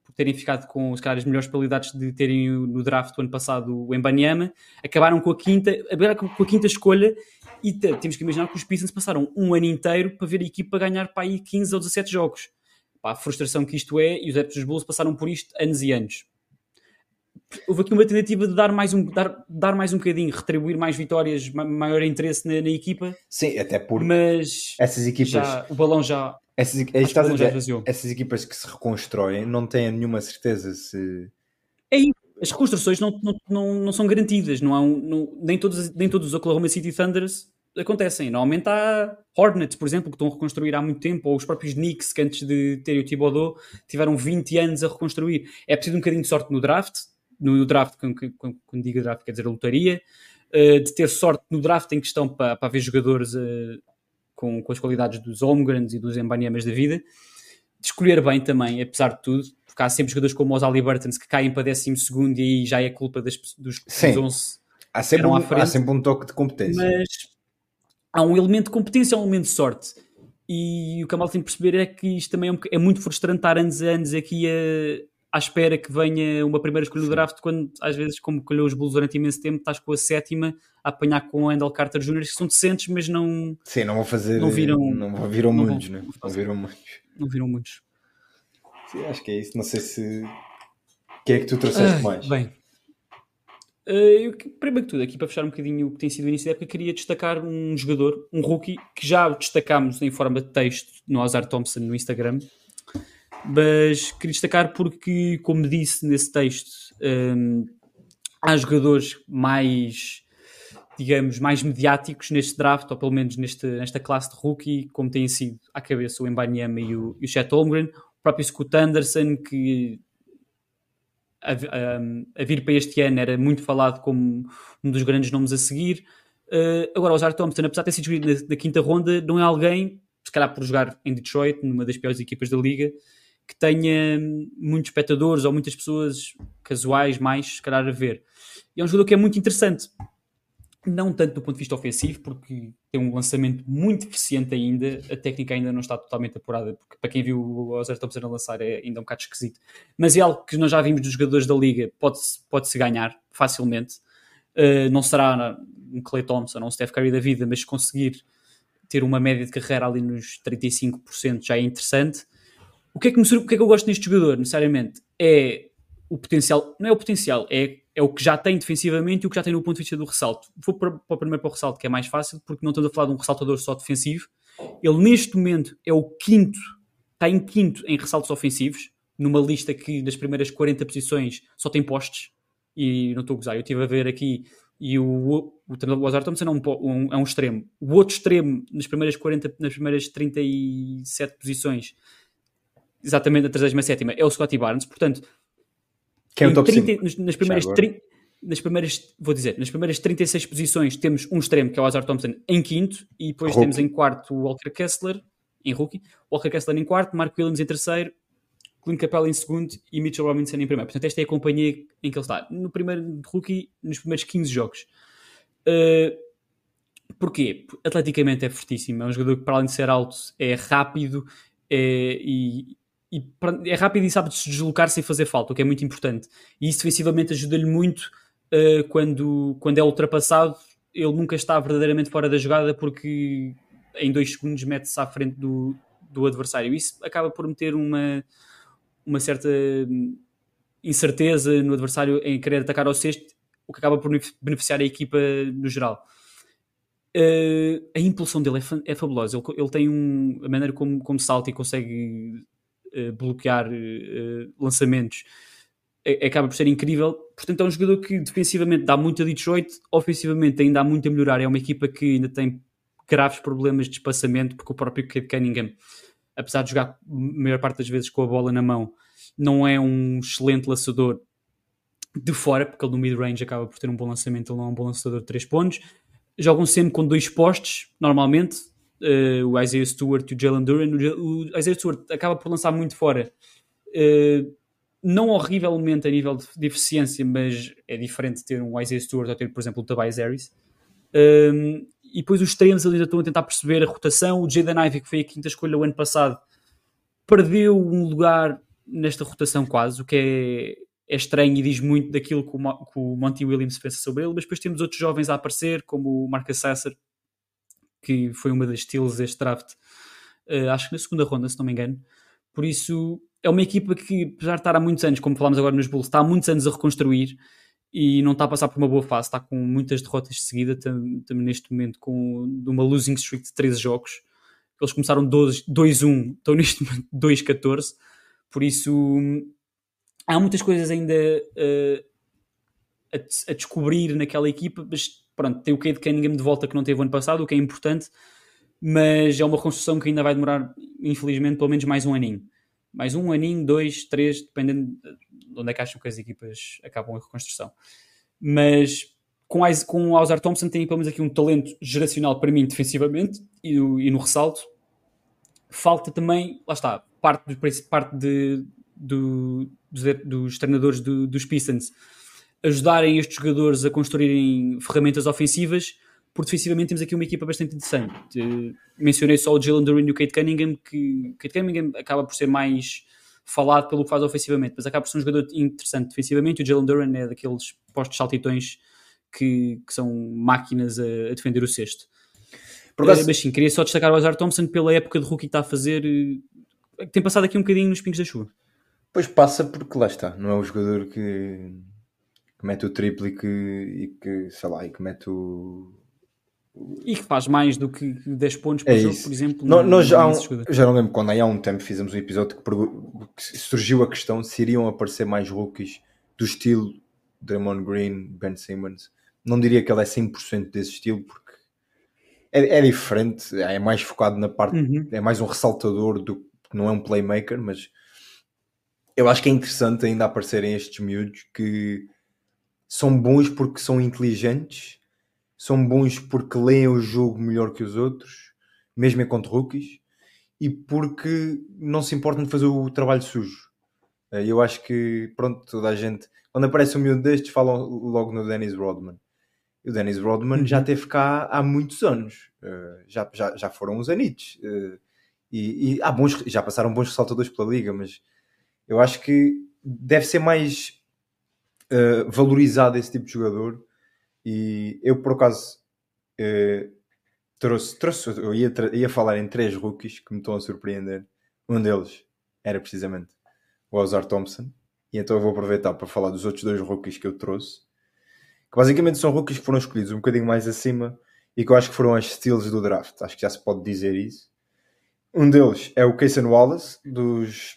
por terem ficado com se calhar, as melhores probabilidades de terem no draft do ano passado o Embanyama. Acabaram com a quinta, com a quinta escolha e temos que imaginar que os Pistons passaram um ano inteiro para ver a equipa ganhar para aí 15 ou 17 jogos. Pá, a frustração que isto é, e os adeptos dos Bulls passaram por isto anos e anos houve aqui uma tentativa de dar mais um, dar, dar mais um bocadinho, retribuir mais vitórias, maior interesse na, na equipa. Sim, até porque mas essas equipas. Já, o balão já. Essas, já essas equipas que se reconstroem não têm nenhuma certeza se. É isso. As reconstruções não, não, não, não são garantidas. Não há um, não, nem, todos, nem todos os Oklahoma City Thunders acontecem. Normalmente há Hornets, por exemplo, que estão a reconstruir há muito tempo, ou os próprios Knicks, que antes de terem o Thibodeau tiveram 20 anos a reconstruir. É preciso um bocadinho de sorte no draft, no draft, quando, digo draft, quer dizer a lotaria, uh, de ter sorte no draft em questão para, para haver jogadores uh, com, com as qualidades dos Holmgrens e dos Embanyamas da vida, de escolher bem também, apesar de tudo, porque há sempre jogadores como os Burtons que caem para 12 e aí já é culpa das, dos, Sim. 11 há sempre, um, há sempre um toque de competência. Mas há um elemento de competência, um elemento de sorte. E o que a malta tem de perceber é que isto também é, um, é muito frustrante estar anos a anos aqui a, à espera que venha uma primeira escolha do draft, quando às vezes, como colheu os Bulls durante imenso tempo, estás com a sétima a apanhar com o Andel Carter Jr., que são decentes, mas não. Sim, não vão fazer. Não viram, não viram não muitos, vão, né? Não viram muitos. Não viram muitos. Sim, acho que é isso. Não sei se. O que é que tu trouxeste ah, mais? Bem. Uh, eu, primeiro que tudo, aqui para fechar um bocadinho o que tem sido o início da época, queria destacar um jogador, um rookie, que já destacámos em forma de texto no Ozar Thompson no Instagram, mas queria destacar porque, como disse nesse texto, um, há jogadores mais, digamos, mais mediáticos neste draft, ou pelo menos neste, nesta classe de rookie, como têm sido à cabeça o Embanyama e o, e o Chet Holmgren, o próprio Scott Anderson, que a, a, a, vir para este ano era muito falado como um dos grandes nomes a seguir. Uh, agora, o Zar Thompson, apesar de ter sido escolhido na, na quinta ronda, não é alguém, se calhar por jogar em Detroit, numa das piores equipas da liga, que tenha muitos espectadores ou muitas pessoas casuais mais, se calhar, a ver. E é um jogador que é muito interessante. Não tanto do ponto de vista ofensivo, porque tem um lançamento muito eficiente ainda, a técnica ainda não está totalmente apurada, porque para quem viu o Ozzy Thompson a lançar é ainda um bocado esquisito. Mas é algo que nós já vimos dos jogadores da liga, pode-se pode -se ganhar facilmente. Uh, não será um Clay Thompson ou um Steph Curry da vida, mas conseguir ter uma média de carreira ali nos 35% já é interessante. O que é que, me, o que, é que eu gosto neste jogador, necessariamente? É o potencial, não é o potencial, é, é o que já tem defensivamente e o que já tem no ponto de vista do ressalto. Vou para, para o primeiro para o ressalto, que é mais fácil, porque não estamos a falar de um ressaltador só defensivo. Ele, neste momento, é o quinto, está em quinto em ressaltos ofensivos, numa lista que nas primeiras 40 posições só tem postes, e não estou a gozar, eu estive a ver aqui, e o, o, o Azar Thompson é um, um, é um extremo. O outro extremo, nas primeiras 40, nas primeiras 37 posições, exatamente a 37 é o Scotty Barnes, portanto, que é o top 30, nas primeiras 30, nas primeiras, vou dizer, nas primeiras 36 posições temos um extremo que é o Azar Thompson em quinto e depois temos em quarto o Walker Kessler em rookie, Walker Kessler em quarto, Mark Williams em terceiro, Clint Capella em segundo e Mitchell Robinson em primeiro. Portanto, esta é a companhia em que ele está. No primeiro rookie, nos primeiros 15 jogos. Uh, Porquê? Atleticamente é fortíssimo. É um jogador que, para além de ser alto, é rápido é, e, e, é rápido e sabe se deslocar sem fazer falta, o que é muito importante. E isso defensivamente ajuda-lhe muito uh, quando, quando é ultrapassado. Ele nunca está verdadeiramente fora da jogada porque em dois segundos mete-se à frente do, do adversário. Isso acaba por meter uma, uma certa incerteza no adversário em querer atacar ao sexto, o que acaba por beneficiar a equipa no geral. Uh, a impulsão dele é, é fabulosa. Ele, ele, tem um, a maneira como, como salta e consegue uh, bloquear uh, lançamentos é, acaba por ser incrível. Portanto, é um jogador que defensivamente dá muito a Detroit, ofensivamente ainda há muito a melhorar. É uma equipa que ainda tem graves problemas de espaçamento, porque o próprio Cade Cunningham, apesar de jogar a maior parte das vezes com a bola na mão, não é um excelente lançador de fora, porque ele no mid-range acaba por ter um bom lançamento, ele não é um bom lançador de 3 pontos jogam sempre com dois postes, normalmente, uh, o Isaiah Stewart e o Jalen Duran. O, Isaiah Stewart acaba por lançar muito fora, uh, não horrivelmente a nível de, de, eficiência, mas é diferente ter um Isaiah Stewart ou ter, por exemplo, o Tobias Harris. Um, ehm, e depois os extremos ainda estão a tentar perceber a rotação. O Jaden Ivey, que foi a quinta escolha o ano passado, perdeu um lugar nesta rotação quase, o que é é estranho e diz muito daquilo que o, que o Monty Williams pensa sobre ele, mas depois temos outros jovens a aparecer, como o Marcus Sasser, que foi uma das steals deste draft, uh, acho que na segunda ronda, se não me engano. Por isso, é uma equipa que, apesar de estar há muitos anos, como falámos agora nos Bulls, está há muitos anos a reconstruir e não está a passar por uma boa fase, está com muitas derrotas de seguida, neste momento com uma losing streak de 13 jogos. Eles começaram 2-1, estão <laughs> neste momento 2-14, por isso há muitas coisas ainda uh, a, a, descobrir naquela equipa, mas pronto, tem o Cade Cunningham de volta que não teve ano passado, o que é importante, mas é uma construção que ainda vai demorar, infelizmente, pelo menos mais um aninho. Mais um aninho, dois, três, dependendo de onde é que acham que as equipas acabam a reconstrução. Mas com, com o Thompson tem pelo menos aqui um talento geracional para mim defensivamente e, e no ressalto. Falta também, lá está, parte, de, parte de, do, dos, dos treinadores do, dos Pistons ajudarem estes jogadores a construírem ferramentas ofensivas, porque defensivamente temos aqui uma equipa bastante interessante. Uh, mencionei só o Jalen Duran e o Kate Cunningham, que Kate Cunningham acaba por ser mais falado pelo que faz ofensivamente, mas acaba por ser um jogador interessante defensivamente. O Jalen Duran é daqueles postos saltitões que, que são máquinas a, a, defender o sexto. Por uh, mas sim, queria só destacar o Azar Thompson pela época de rookie que está a fazer. Uh, tem passado aqui um bocadinho nos pingos da chuva. Pois passa porque lá está, não é o jogador que, que mete o triplo e que, e que, sei lá, e que mete o. E que faz mais do que 10 pontos por é jogo, por exemplo. Não, nós já, um, já não lembro quando há um tempo fizemos um episódio que, que, surgiu a questão se iriam aparecer mais rookies do estilo Draymond Green, Ben Simmons. Não diria que ele é 100% desse estilo porque é, é, diferente, é mais focado na parte, uhum. é mais um ressaltador do que não é um playmaker, mas eu acho que é interessante ainda aparecerem estes miúdos que são bons porque são inteligentes, são bons porque leem o jogo melhor que os outros, mesmo enquanto rookies, e porque não se importam de fazer o trabalho sujo. Eh, eu acho que, pronto, toda a gente, quando aparece um miúdo destes, falam logo no Dennis Rodman. E o Dennis Rodman uhum. já teve cá há muitos anos, uh, já, já, já foram uns anitos. Uh, e, e há bons, já passaram bons ressaltadores pela liga, mas eu acho que deve ser mais uh, valorizado esse tipo de jogador. E eu, por acaso, uh, trouxe, trouxe eu ia, ia falar em três rookies que me estão a surpreender. Um deles era precisamente o Ozar Thompson. E então eu vou aproveitar para falar dos outros dois rookies que eu trouxe. Que basicamente são rookies que foram escolhidos um bocadinho mais acima e que eu acho que foram as steals do draft. Acho que já se pode dizer isso. Um deles é o Cason Wallace, dos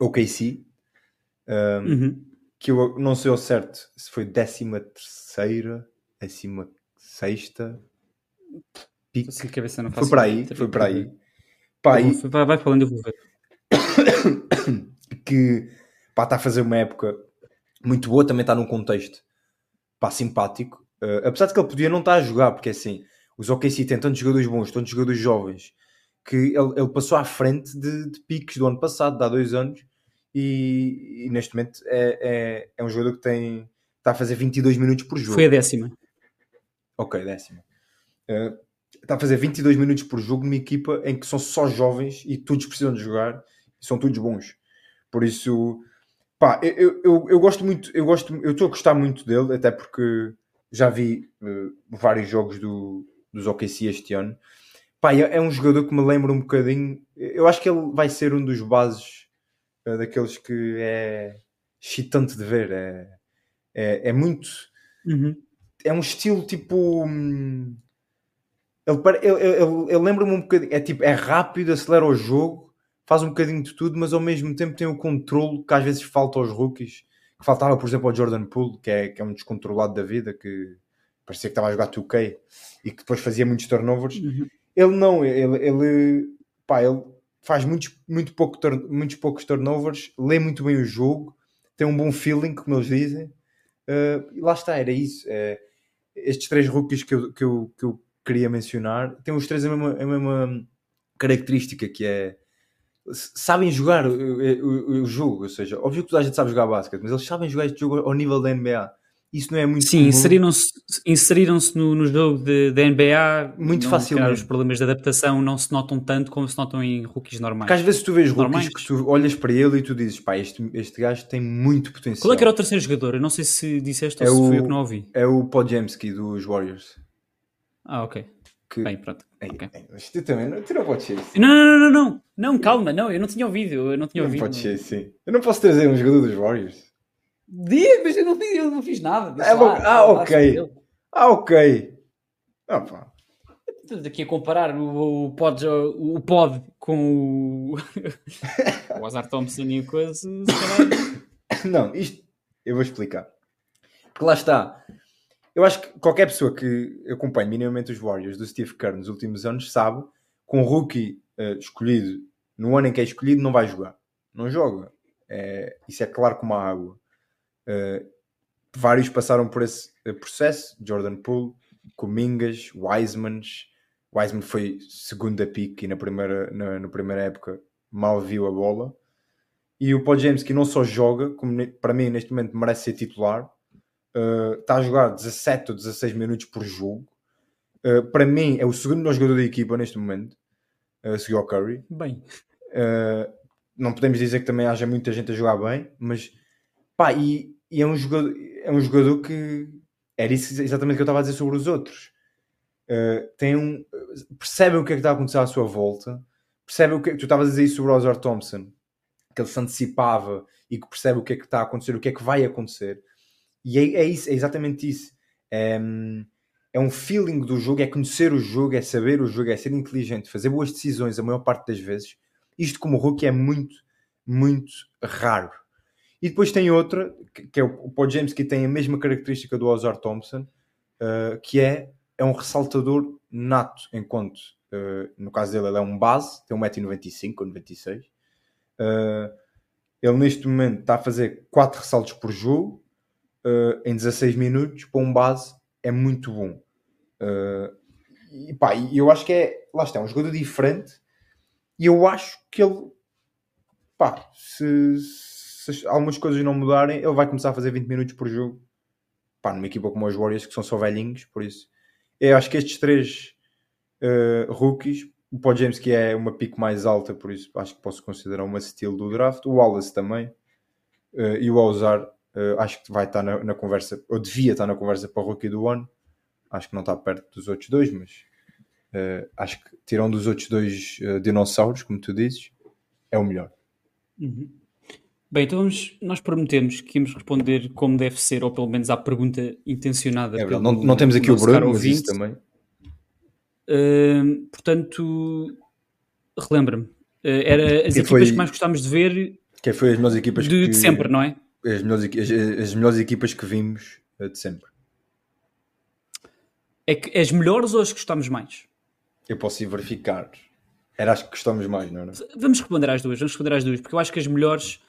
OKC, um, uhum. Que eu não sei ao certo se foi décima terceira, décima sexta, pique. não foi para aí, foi para aí. Pá, e... vai, vai falando, eu vou ver. que pá, está a fazer uma época muito boa, também está num contexto pá, simpático. Uh, apesar de que ele podia não estar a jogar, porque assim, os OKC têm tantos jogadores bons, tantos jogadores jovens, que ele, ele passou à frente de, de, piques do ano passado, de há dois anos, e, e neste momento é, é, é, um jogador que tem, está a fazer 22 minutos por jogo. Foi a décima. Ok, décima. Uh, está a fazer 22 minutos por jogo numa equipa em que são só jovens e todos precisam de jogar e são todos bons. Por isso, pá, eu, eu, eu gosto muito, eu gosto, eu estou a gostar muito dele, até porque já vi uh, vários jogos do, dos OKC este ano. Pá, é, é, um jogador que me lembra um bocadinho. Eu acho que ele vai ser um dos bases uh, daqueles que é excitante de ver. É, é, é muito. Uhum. É um estilo tipo. Hum, ele, ele, ele, ele lembra-me um bocadinho. É tipo, é rápido, acelera o jogo, faz um bocadinho de tudo, mas ao mesmo tempo tem o controle que às vezes falta aos rookies. Que faltava, por exemplo, ao Jordan Poole, que é, que é um descontrolado da vida, que parecia que estava a jogar 2K e que depois fazia muitos turnovers. Uhum. Ele não, ele, ele, pá, ele faz muitos, muito pouco, muitos poucos turnovers, lê muito bem o jogo, tem um bom feeling, como eles dizem. Uh, e lá está, era isso. Uh, estes três rookies que eu, que eu, que eu queria mencionar, têm os três a mesma, a mesma característica que é sabem jogar o, o, o, jogo, ou seja, óbvio que toda a gente sabe jogar basquete, mas eles sabem jogar este jogo ao nível da NBA. Isso não é muito Sim, inseriram-se inseriram no, no jogo de, de NBA muito facilmente. Os problemas de adaptação não se notam tanto como se notam em rookies normais. Porque às vezes tu vês normais. rookies que tu olhas para ele e tu dizes, pá, este, este gajo tem muito potencial. Qual é que era o terceiro jogador? Eu não sei se disseste é ou se foi eu que não ouvi. É o Podjemski dos Warriors. Ah, ok. Que... Bem, pronto. Ei, okay. ei, mas tu também não, tu não podes ser assim. Não, não, não, não, não, calma, não, eu não tinha ouvido, eu não tinha não ouvido. Não pode ser assim. Eu não posso trazer um jogador dos Warriors. Diz, mas eu não, eu não fiz nada. É, lá, ah, ok. Ah, ok. Ah, pá. Aqui a comparar o, o, pod, o pod com o, <laughs> o Azar Thompson e o coisa, <coughs> Não, isto eu vou explicar. Porque lá está eu acho que qualquer pessoa que acompanhe minimamente os Warriors do Steve Kerr nos últimos anos sabe que um rookie uh, escolhido no ano em que é escolhido não vai jogar. Não joga. É, isso é claro como a água. Uh, vários passaram por esse uh, processo. Jordan Poole, Comingas, Wisemans. Wiseman foi segunda pick e na primeira, na, na primeira época mal viu a bola. E o Paul James, que não só joga, como para mim neste momento merece ser titular, está uh, a jogar 17 ou 16 minutos por jogo. Uh, para mim, é o segundo melhor jogador da equipa neste momento. Uh, seguiu ao Curry. Bem. Uh, não podemos dizer que também haja muita gente a jogar bem, mas pá, e, e é, um jogador, é um jogador que era isso exatamente que eu estava a dizer sobre os outros. Uh, tem um, percebem o que é que está a acontecer à sua volta, percebem o que tu estavas a dizer isso sobre o Ozar Thompson, que ele se antecipava e que percebe o que é que está a acontecer, o que é que vai acontecer. E é, é isso, é exatamente isso. É, é um feeling do jogo, é conhecer o jogo, é saber o jogo, é ser inteligente, fazer boas decisões a maior parte das vezes. Isto como rookie é muito, muito raro. E depois tem outra, que é o Paul James, que tem a mesma característica do Ozar Thompson, uh, que é, é um ressaltador nato, enquanto uh, no caso dele ele é um base, tem 1,95m ou 96 uh, ele neste momento está a fazer 4 ressaltos por jogo, uh, em 16 minutos para um base é muito bom. E pá, eu acho que é, lá está, é um jogador diferente e eu acho que ele, pá, se, se algumas coisas não mudarem, ele vai começar a fazer 20 minutos por jogo. Pá, numa equipa como os Warriors, que são só velhinhos, por isso. Eu acho que estes três uh, rookies, o Paul James, que é uma pico mais alta, por isso acho que posso considerar uma estilo do draft, o Wallace também, uh, e o Ozar Uh, acho que vai estar na, na, conversa, ou devia estar na conversa para o Rookie do ano. Acho que não está perto dos outros dois, mas acho que tirando dos outros dois dinossauros, como tu dizes, é o melhor. Uhum. Bem, então vamos, nós prometemos que íamos responder como deve ser, ou pelo menos à pergunta intencionada. É verdade, não, não temos aqui o Bruno, mas isso também. Uh, portanto, relembra-me. Uh, era as Quem equipas foi... que mais gostámos de ver. Quem foi as melhores equipas de, que... de sempre, não é? as melhores, as, as melhores equipas que vimos eh, de sempre. É que as melhores ou as que gostamos mais? Eu posso ir verificar. Era as que gostamos mais, não é? Vamos responder às duas, vamos responder às duas, porque eu acho que as melhores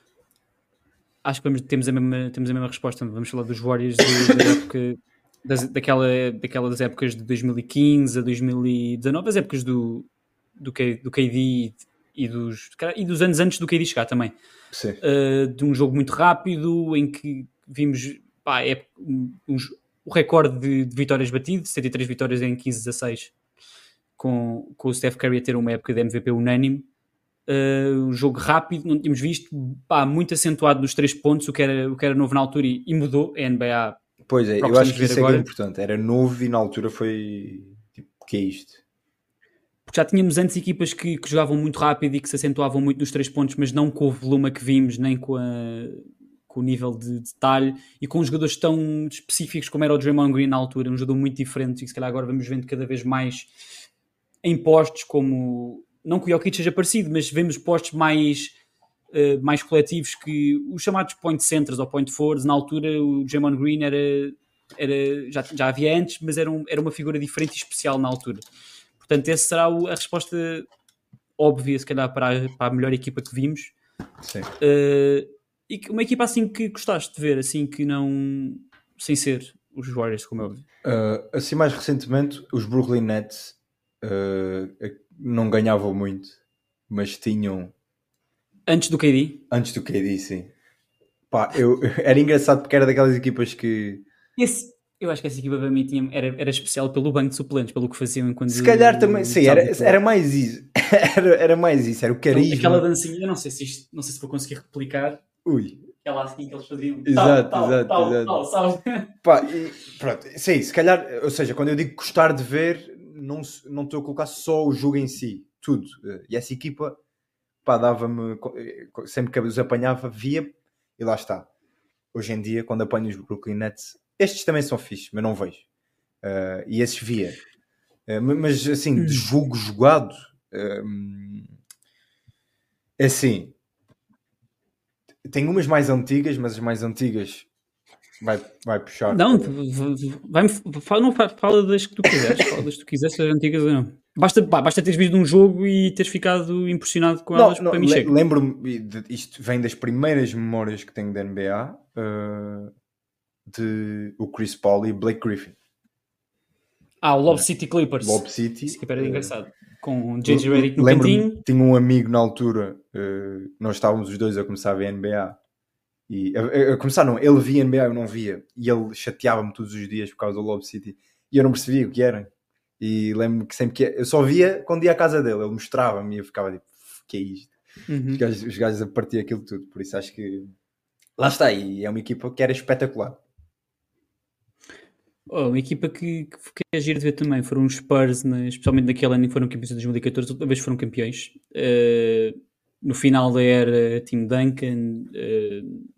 acho que vamos, temos, a mesma, temos a mesma resposta. Vamos falar dos Warriors de, da <coughs> época, das, daquela, daquela das épocas de 2015 a 2019, as épocas do, do, do KD e dos, e dos anos antes do KD chegar também. Uh, de um jogo muito rápido em que vimos pá, é, um, o recorde de, de, vitórias batido, 73 vitórias em 15-16, com, com o Steph Curry a ter uma época de MVP unânime. Uh, um jogo rápido, não tínhamos visto, pá, muito acentuado nos três pontos, o que era, o que era novo na altura e, e mudou. A NBA. Pois é, eu acho que isso agora. é importante. Era novo e na altura foi tipo, que é isto? Porque já tínhamos antes equipas que, que, jogavam muito rápido e que se acentuavam muito nos três pontos, mas não com o volume que vimos, nem com, a, com o nível de detalhe e com jogadores tão específicos como era o Draymond Green na altura, um jogador muito diferente e que se calhar agora vamos vendo cada vez mais em postos como não que o Jokic seja parecido, mas vemos postos mais, uh, mais coletivos que os chamados point centers ou point forwards, na altura o Jamon Green era, era já, já havia antes, mas era, um, era uma figura diferente e especial na altura. Portanto, essa será a resposta óbvia, se calhar, para a, para a melhor equipa que vimos. Sim. Uh, e uma equipa assim que gostaste de ver, assim que não. sem ser os Warriors, como é óbvio. Uh, assim, mais recentemente, os Brooklyn Nets uh, não ganhavam muito, mas tinham. Antes do KD? Antes do KD, sim. Pá, eu, <laughs> era engraçado porque era daquelas equipas que. Esse, eu acho que essa equipa para mim tinha, era, era especial pelo banco de suplentes, pelo que faziam enquanto. Se calhar também, sim, era, era mais isso. <laughs> Era, era mais isso, era o carisma. Aquela dancinha, eu não sei se isto, não sei se vou conseguir replicar. Ui. Aquela assim que eles faziam. Exato, tal, exato, tal, exato. Tal? Pá, e, pronto, sim, se calhar, ou seja, quando eu digo gostar de ver, não, não estou a colocar só o jogo em si, tudo. E essa equipa, pá, dava-me, sempre que os apanhava, via e lá está. Hoje em dia, quando apanho os Brooklyn Nets, estes também são fixos, mas não vejo. Uh, e esses via. Uh, mas assim, de hum. jogo jogado, uh, é assim. Tem umas mais antigas, mas as mais antigas Vai, vai puxar. Não, vai fala, não, fala das que tu quiseres, fala das que tu quiseres, as antigas ou não. Basta, pá, basta teres visto um jogo e teres ficado impressionado com elas não, para mim chega. Lembro-me, isto vem das primeiras memórias que tenho da NBA, uh, de o Chris Paul e Blake Griffin. Ah, o Lob City Clippers. Lob City. Isso que era uh, engraçado. Com J.J. Redick no cantinho. Tinha um amigo na altura, uh, nós estávamos os dois a começar a ver NBA e a, a, começar, não, ele via NBA, eu não via. E ele chateava-me todos os dias por causa do Lob City. E eu não percebia o que era. E lembro-me que sempre que eu só via quando ia à casa dele, ele mostrava-me e eu ficava tipo, que é isto? Uhum. Os, gajos, os gajos a partir aquilo tudo. Por isso acho que lá está. E é uma equipa que era espetacular. Oh, uma equipa que, que, que é giro de ver também foram os Spurs, né? especialmente naquele ano em que foram campeões de 2014, outra vez foram campeões. Uh, no final da era Tim Duncan, uh,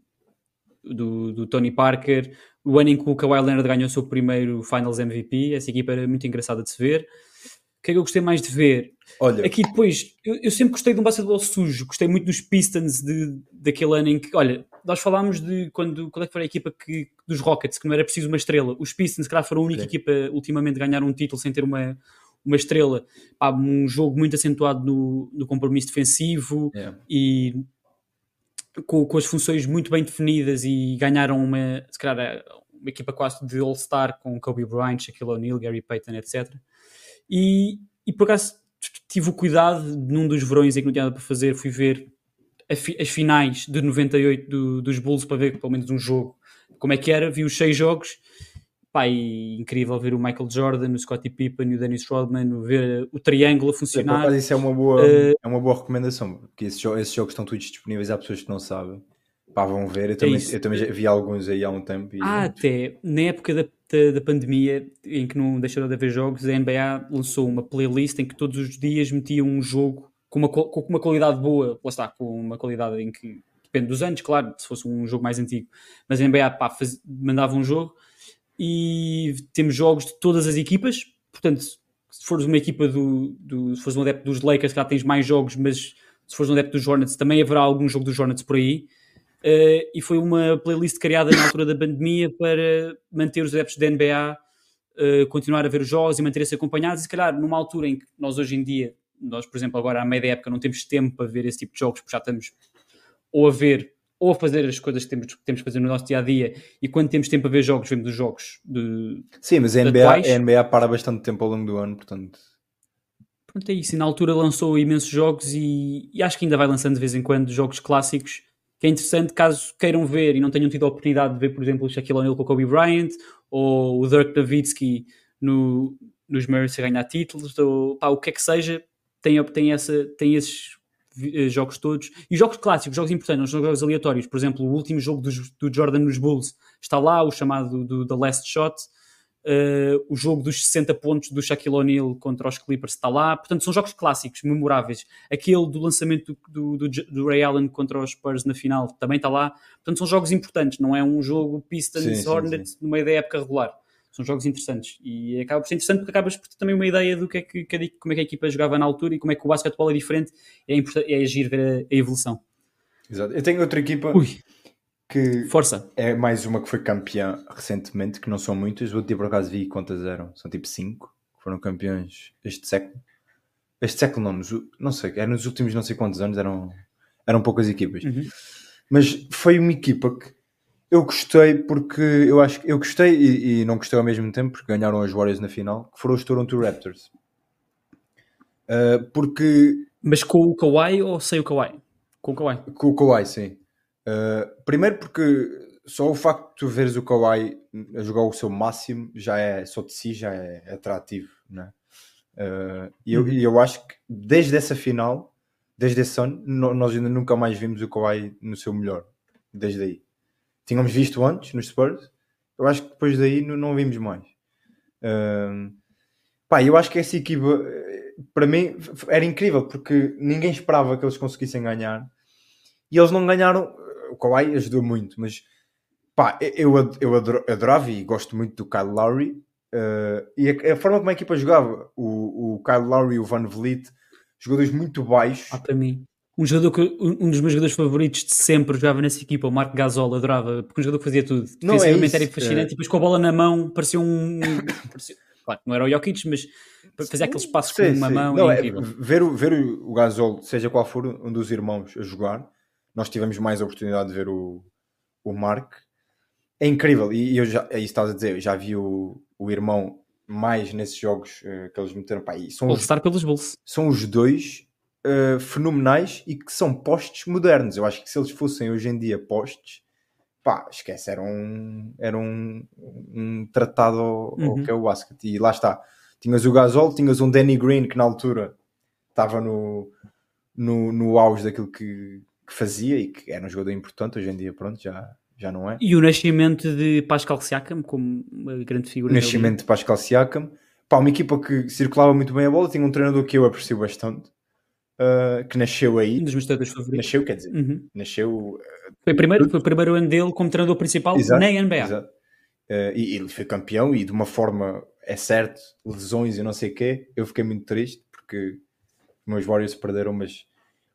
do, do, Tony Parker, o ano em que o Kawhi Leonard ganhou o seu primeiro Finals MVP, essa equipa era muito engraçada de se ver. O que é que eu gostei mais de ver? Olha. Aqui depois, eu, eu sempre gostei de um basquetebol sujo, gostei muito dos Pistons de, daquele ano em que, olha, nós falámos de quando, quando é que foi a equipa que, dos Rockets, que não era preciso uma estrela. Os Pistons, que foram a única Sim. equipa ultimamente a ganhar um título sem ter uma, uma estrela. Pá, um jogo muito acentuado no, no compromisso defensivo yeah. e com, com, as funções muito bem definidas e ganharam uma, se calhar, uma equipa quase de All-Star com Kobe Bryant, Shaquille O'Neal, Gary Payton, etc. E, e por acaso tive o cuidado, num dos verões em que não tinha nada para fazer, fui ver as finais de 98 do, dos Bulls para ver pelo menos um jogo como é que era, vi os seis jogos Pá, incrível ver o Michael Jordan, o Scottie Pippen e o Dennis Rodman, ver o triângulo a funcionar. É, isso é uma boa, uh, é uma boa recomendação, porque esses, jogos, esses jogos estão todos disponíveis, há pessoas que não sabem. Pá, vão ver. Eu também, é eu também vi alguns aí há um tempo. E... Ah, até na época da, da, da, pandemia, em que não deixaram de haver jogos, a NBA lançou uma playlist em que todos os dias metiam um jogo com uma, com uma qualidade boa, lá está, com uma qualidade em que depende dos anos, claro, se fosse um jogo mais antigo, mas a NBA pá, faz, mandava um jogo e temos jogos de todas as equipas. Portanto, se fores uma equipa do, do se fores um adepto dos Lakers, já tens mais jogos, mas se fores um adepto dos Hornets, também haverá algum jogo dos Hornets por aí. Uh, e foi uma playlist criada na altura da pandemia para manter os adeptos da NBA uh, eh, continuar a ver os jogos e manter-se acompanhados. E se calhar, numa altura em que nós hoje em dia, nós, por exemplo, agora à meia da época, não temos tempo para ver esse tipo de jogos, porque já estamos ou a ver ou a fazer as coisas que temos, que temos que fazer no nosso dia a dia e quando temos tempo a ver jogos, vemos os jogos de. Sim, mas a NBA, a NBA para bastante tempo ao longo do ano, portanto. Pronto, é isso. E na altura lançou imensos jogos e, e, acho que ainda vai lançando de vez em quando jogos clássicos que é interessante caso queiram ver e não tenham tido a oportunidade de ver, por exemplo, o Shaquille O'Neal com o Kobe Bryant ou o Dirk Nowitzki no, nos Mariners a ganhar títulos, ou pá, o que é que seja, tem, tem, essa, tem esses jogos todos. E jogos clássicos, jogos importantes, não são jogos aleatórios. Por exemplo, o último jogo do, do Jordan nos Bulls está lá, o chamado do, The Last Shot. Uh, o jogo dos 60 pontos do Shaquille O'Neal contra os Clippers está lá. Portanto, são jogos clássicos, memoráveis. Aquele do lançamento do, do, do, Ray Allen contra os Spurs na final também está lá. Portanto, são jogos importantes, não é um jogo Pistons Hornets no meio da época regular são jogos interessantes e acaba por ser interessante porque acabas por ter também uma ideia do que é que, como é que a equipa jogava na altura e como é que o basquetebol é diferente é, é agir ver a, a, evolução. Exato. Eu tenho outra equipa Ui. que Força. é mais uma que foi campeã recentemente, que não são muitas, vou ter por acaso vi quantas eram, são tipo 5 que foram campeões este século. Este século não, nos, não sei, era nos últimos não sei quantos anos eram, eram poucas equipas. Uhum. Mas foi uma equipa que eu gostei porque eu acho que eu gostei e, e, não gostei ao mesmo tempo porque ganharam as Warriors na final, que foram os Toronto Raptors. Uh, porque. Mas com o Kawhi ou sem o Kawhi? Com o Kawhi. Com o Kawhi, sim. Uh, primeiro porque só o facto de tu veres o Kawhi a jogar o seu máximo já é, só de si, já é atrativo, né? Uh, e eu, uhum. eu acho que desde essa final, desde esse ano, nós ainda nunca mais vimos o Kawhi no seu melhor. Desde aí tínhamos visto antes nos Spurs, eu acho que depois daí não, não vimos mais. Um, pá, eu acho que essa equipa, para mim, era incrível porque ninguém esperava que eles conseguissem ganhar e eles não ganharam. O Kawhi ajudou muito, mas pá, eu, eu adorava e gosto muito do Kyle Lowry. Uh, e a, a, forma como a equipa jogava, o, o Kyle Lowry e o Van Vliet, jogadores muito baixos. Ah, para mim um jogador que, um dos meus jogadores favoritos de sempre jogava nessa equipa, o Marco Gasol, adorava, porque um jogador que fazia tudo. Não é isso, era fascinante, é... depois com a bola na mão, parecia um. <coughs> parecia, claro, não era o Jokic, mas fazia aqueles passos sim, com uma sim. mão. Não, é, ver, o, ver o Gasol, seja qual for um dos irmãos a jogar, nós tivemos mais a oportunidade de ver o, o Mark. É incrível, e eu já, é isso estás a dizer, eu já vi o, o irmão mais nesses jogos uh, que eles meteram para aí. São estar pelos Bulls. São os dois uh, fenomenais e que são postes modernos. Eu acho que se eles fossem hoje em dia postes, pá, esquece, era um, era um, um tratado ao, uhum. que é o basquete. E lá está, tinhas o Gasol, tinhas um Danny Green que na altura estava no, no, no auge daquilo que, que fazia e que era um jogador importante. Hoje em dia, pronto, já, já não é. E o nascimento de Pascal Siakam como uma grande figura. O nascimento de Pascal Siakam. Pá, uma equipa que circulava muito bem a bola, tinha um treinador que eu aprecio bastante, uh, que nasceu aí. Um dos meus treinadores favoritos. Nasceu, quer dizer, uhum. nasceu. Uh, foi, primeiro, foi o primeiro ano dele como treinador principal exato, na NBA. Exato. Uh, e ele foi campeão e de uma forma, é certo, lesões e não sei o quê. Eu fiquei muito triste porque os meus Warriors perderam, mas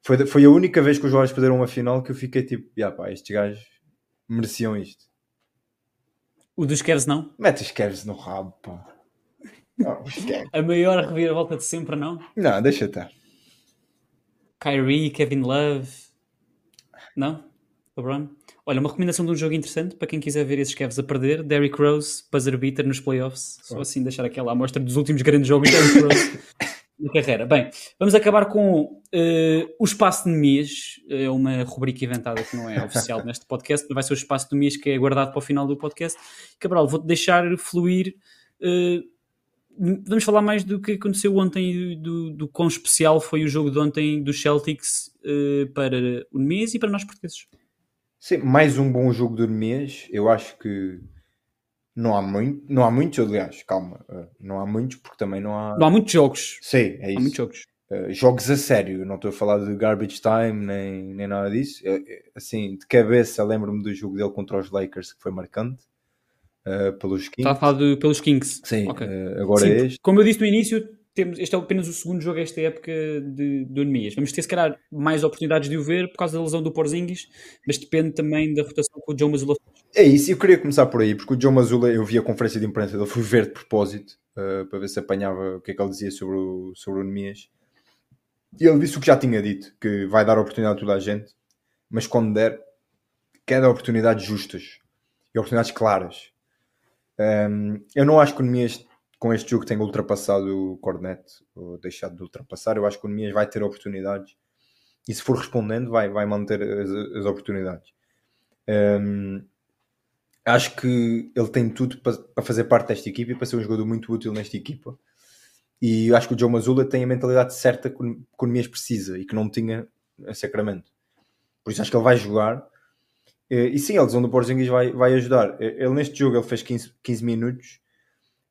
foi, foi a única vez que os Warriors perderam uma final que eu fiquei tipo, yeah, pá, estes gajos mereciam isto. O dos Cavs não? Mete os Cavs no rabo, pá. Oh, a maior reviravolta de sempre, não? Não, deixa estar. Kyrie, Kevin Love. Não? LeBron? Olha, uma recomendação de um jogo interessante para quem quiser ver esses Cavs a perder: Derrick Rose, buzzer beater nos playoffs. Só assim deixar aquela amostra dos últimos grandes jogos de Derrick Rose <laughs> na carreira. Bem, vamos acabar com uh, o espaço de Nemias. É uma rubrica inventada que não é oficial <laughs> neste podcast, mas vai ser o espaço de Nemias que é guardado para o final do podcast. Cabral, vou-te deixar fluir. Uh, vamos falar mais do que aconteceu ontem, do, do quão especial foi o jogo de ontem dos Celtics uh, para o Nemias e para nós portugueses. Sim, mais um bom jogo do Nemias. Eu acho que não há, muito, não há muitos, aliás, calma, uh, não há muitos porque também não há. Não há muitos jogos. Sim, é isso. Há muitos jogos. Uh, jogos a sério, não estou a falar de garbage time nem, nem nada disso. assim, de cabeça, lembro-me do jogo dele contra os Lakers que foi marcante uh, pelos Kings. Está a falar de, pelos Kings. Sim, okay. uh, agora Sim, é este. Como eu disse no início, temos, este é apenas o segundo jogo esta época de, de Onemias. Vamos ter, se calhar, mais oportunidades de o ver por causa da lesão do Porzingis, mas depende também da rotação que o Joe Mazula faz. É isso, eu queria começar por aí, porque o Joe Mazula, eu vi a conferência de imprensa ele fui ver de propósito, uh, para ver se apanhava o que é que ele dizia sobre o, sobre o Onemias. E ele disse o que já tinha dito, que vai dar oportunidade a toda a gente, mas quando der, quer dar oportunidades justas e oportunidades claras. Um, eu não acho que o Nemias com este jogo tenha ultrapassado o Cornet ou deixado de ultrapassar. Eu acho que o Nemias vai ter oportunidades e se for respondendo, vai, vai manter as, as oportunidades. Um, acho que ele tem tudo para, para, fazer parte desta equipa e para ser um jogador muito útil nesta equipa. E acho que o Joe Mazula tem a mentalidade certa que o Economias precisa e que não tinha a Sacramento. Por isso acho que ele vai jogar. E sim, a lesão do Porzingis vai, vai ajudar. Ele neste jogo ele fez 15, 15 minutos,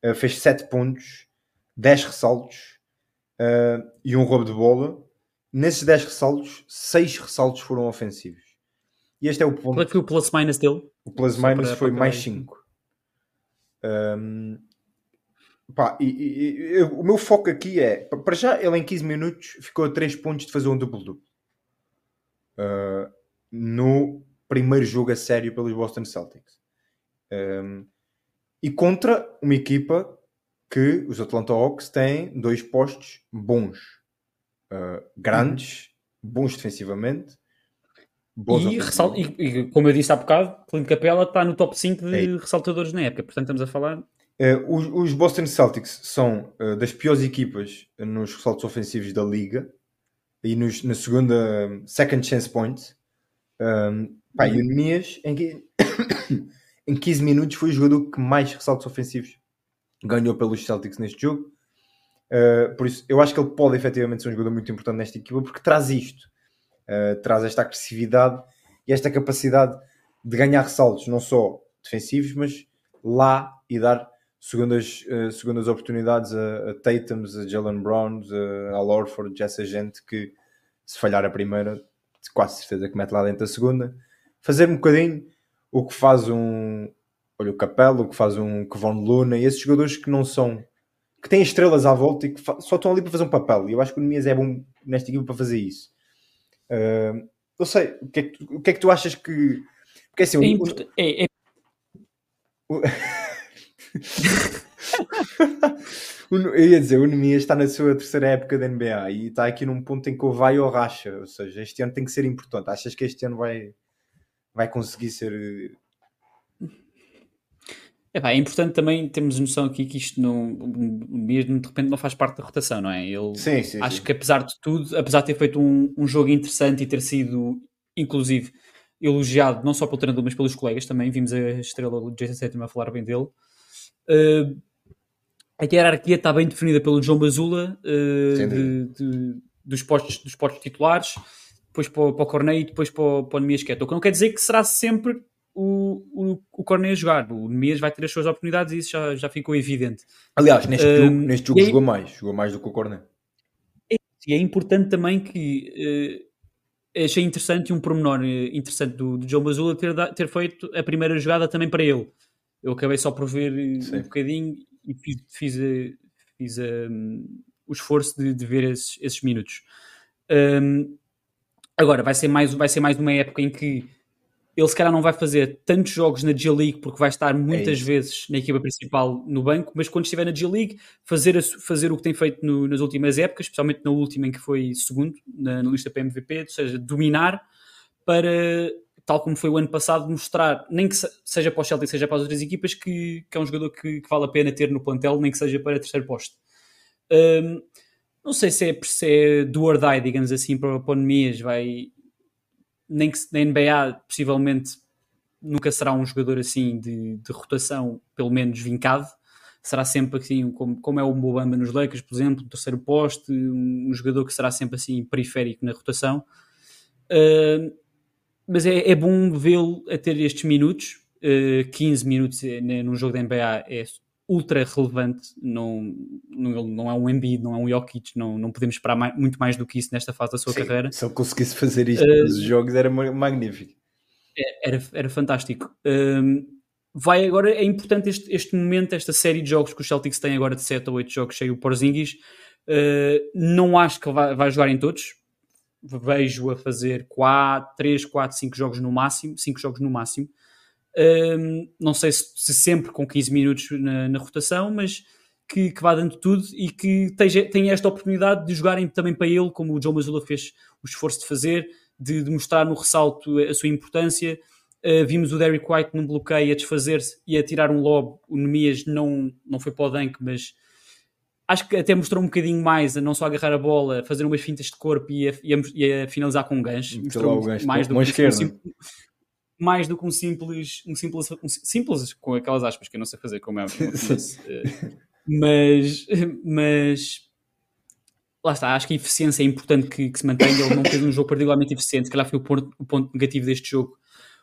eh, fez 7 pontos, 10 ressaltos e um roubo de bola. Nesses 10 ressaltos, 6 ressaltos foram ofensivos. E este é o ponto. Qual é que foi o plus-minus dele? O plus-minus foi para mais 5. Um, pá, e, e, e, o meu foco aqui é, para já, ele em 15 minutos ficou a 3 pontos de fazer um duplo-duplo. Uh, no primeiro jogo a sério pelos Boston Celtics. Um, e contra uma equipa que os Atlanta Hawks têm dois postos bons, uh, grandes, bons defensivamente. Bons e, ressal... e, e, como eu disse há bocado, Clint Capella está no top 5 de Ei. ressaltadores na época, portanto estamos a falar. Uh, os, os, Boston Celtics são uh, das piores equipas nos ressaltos ofensivos da liga e nos, na segunda second chance points. Um, pá, e o em, <coughs> em 15 minutos foi o jogador que mais ressaltos ofensivos ganhou pelos Celtics neste jogo. Uh, por isso, eu acho que ele pode efetivamente ser um jogador muito importante nesta equipa porque traz isto, uh, traz esta agressividade e esta capacidade de ganhar ressaltos, não só defensivos, mas lá e dar segundas, uh, segundas oportunidades a, a Tatums, a Jalen Brown, a, a Lorford, essa gente que se falhar a primeira, quase certeza que mete lá dentro a segunda. Fazer um bocadinho o que faz um, olha o Capello, o que faz um Kevon Luna, e esses jogadores que não são que têm estrelas à volta e que só estão ali para fazer um papel. E eu acho que o Nemias é bom nesta equipa para fazer isso. Uh, não sei, o que, é que, o que, é que tu achas que. Porque assim, é o, é, é... <laughs> Eu ia dizer, o Nemias está na sua terceira época da NBA e está aqui num ponto em que o vai ou racha. Ou seja, este ano tem que ser importante. Achas que este ano vai, vai conseguir ser é, é importante também termos noção aqui que isto não, mesmo de repente não faz parte da rotação, não é? Ele, sim, sim, acho sim. que apesar de tudo, apesar de ter feito um, um jogo interessante e ter sido, inclusive, elogiado não só pelo treinador, mas pelos colegas também, vimos a estrela do Jason Sétimo a falar bem dele. Uh, a hierarquia está bem definida pelo João Bazula uh, de, de, dos, postos, dos postos titulares, depois para, para o Corneio e depois para, para o Nemias Queto. O que não quer dizer que será sempre o, o, o a jogar. O Nemias vai ter as suas oportunidades e isso já, já ficou evidente. Aliás, neste um, jogo, neste jogo jogou mais, jogou mais do que o Cornet. É, e é importante também que uh, achei interessante um pormenor eh, interessante do, do João Bazula ter, ter feito a primeira jogada também para ele. Eu acabei só por ver eh, Sim. um bocadinho e fiz, fiz, fiz um, o esforço de, de ver esses, esses minutos. Um, agora, vai ser, mais, vai ser mais uma época em que ele se calhar não vai fazer tantos jogos na G League porque vai estar muitas é vezes na equipa principal no banco, mas quando estiver na G League, fazer, a, fazer o que tem feito no, nas últimas épocas, especialmente na última em que foi segundo na, na lista PMVP, ou seja, dominar para, tal como foi o ano passado, mostrar, nem que seja para o Celtic, seja para as outras equipas, que, que é um jogador que, que, vale a pena ter no plantel, nem que seja para terceiro posto. Um, não sei se é, do or die, digamos assim, para, Nemias, vai nem que na NBA possivelmente nunca será um jogador assim de, de rotação, pelo menos vincado. Será sempre assim, como, como é o Mobamba nos Lakers, por exemplo, terceiro poste, um, um jogador que será sempre assim periférico na rotação. Uh, mas é, é bom vê-lo a ter estes minutos. Uh, 15 minutos né, num jogo da NBA é ultra relevante. Não, não, não é um Embiid, não é um Jokic, não, não podemos esperar mais, muito mais do que isso nesta fase da sua Sim, carreira. Se ele conseguisse fazer isto uh, nos jogos era magnífico. É, era, era fantástico. Um, vai agora, é importante este, este momento, esta série de jogos que os Celtics têm agora de 7 ou 8 jogos cheio o Porzingis. Uh, não acho que vai, vai jogar em todos. Vejo a fazer 4, 3, 4, 5 jogos no máximo, 5 jogos no máximo. Um, não sei se, se, sempre com 15 minutos na, na rotação, mas que, que, vá dando tudo e que tenha, tenha, esta oportunidade de jogarem também para ele, como o Joe Mazzulla fez o esforço de fazer, de, de mostrar no ressalto a sua importância. Uh, vimos o Derrick White num bloqueio a desfazer-se e a tirar um lob. O Nemias não, não foi para o dunk, mas acho que até mostrou um bocadinho mais a não só agarrar a bola, fazer umas fintas de corpo e a, e a, e a finalizar com um gancho. Mostrou gancho mais, do que, simples, mais do que um simples, um simples, um simples com aquelas aspas que eu não sei fazer, como é. <laughs> mas, mas lá está, acho que a eficiência é importante que, que se mantenha. Ele não fez um jogo particularmente eficiente, se calhar foi o ponto, o ponto negativo deste jogo,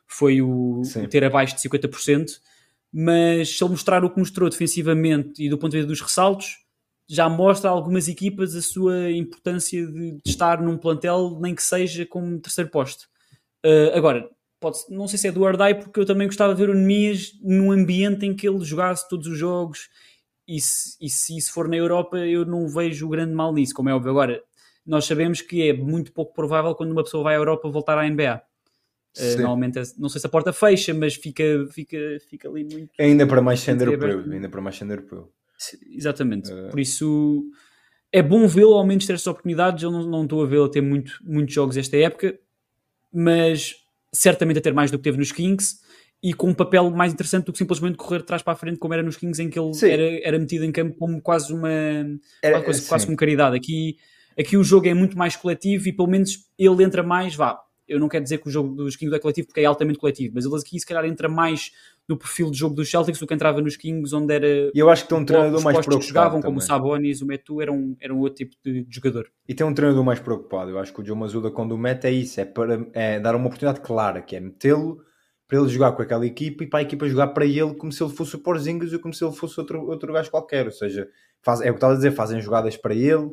foi o, o, ter abaixo de 50%. Mas se ele mostrar o que mostrou defensivamente e do ponto de vista dos ressaltos, já mostra a algumas equipas a sua importância de, de estar num plantel, nem que seja como terceiro posto. Uh, agora, pode, não sei se é do Ardai, porque eu também gostava de ver o Nemias num ambiente em que ele jogasse todos os jogos e se, e se isso for na Europa, eu não vejo o grande mal nisso, como é óbvio. Agora, nós sabemos que é muito pouco provável quando uma pessoa vai à Europa voltar à NBA. Uh, eh, normalmente, não sei se a porta fecha, mas fica, fica, fica ali muito. Ainda para mais sendo europeu. Ainda para mais sendo europeu. Exatamente. Uh... Por isso é bom vê-lo ao menos ter essas oportunidades. Eu não, não estou a vê-lo a ter muito, muitos jogos esta época, mas certamente a ter mais do que teve nos Kings e com um papel mais interessante do que simplesmente correr de trás para a frente, como era nos Kings, em que ele era, era metido em campo como quase uma era, quase, quase como caridade. Aqui, aqui o jogo é muito mais coletivo e pelo menos ele entra mais, vá. Eu não quero dizer que o jogo dos Kings é coletivo porque é altamente coletivo, mas ele aqui se calhar entra mais no perfil de jogo dos Celtics do que entrava nos Kings, onde era. E eu acho que tem um treinador mais preocupado. jogavam, também. como o Sabonis, o Metu, eram, eram outro tipo de, de, jogador. E tem um treinador mais preocupado. Eu acho que o Joe Mazzulla, quando o mete, é isso: é, para, é dar uma oportunidade clara, que é metê-lo para ele jogar com aquela equipa e para a equipa jogar para ele como se ele fosse o Porzingis ou como se ele fosse outro, outro gajo qualquer. Ou seja, faz, é o que estava a dizer, fazem jogadas para ele,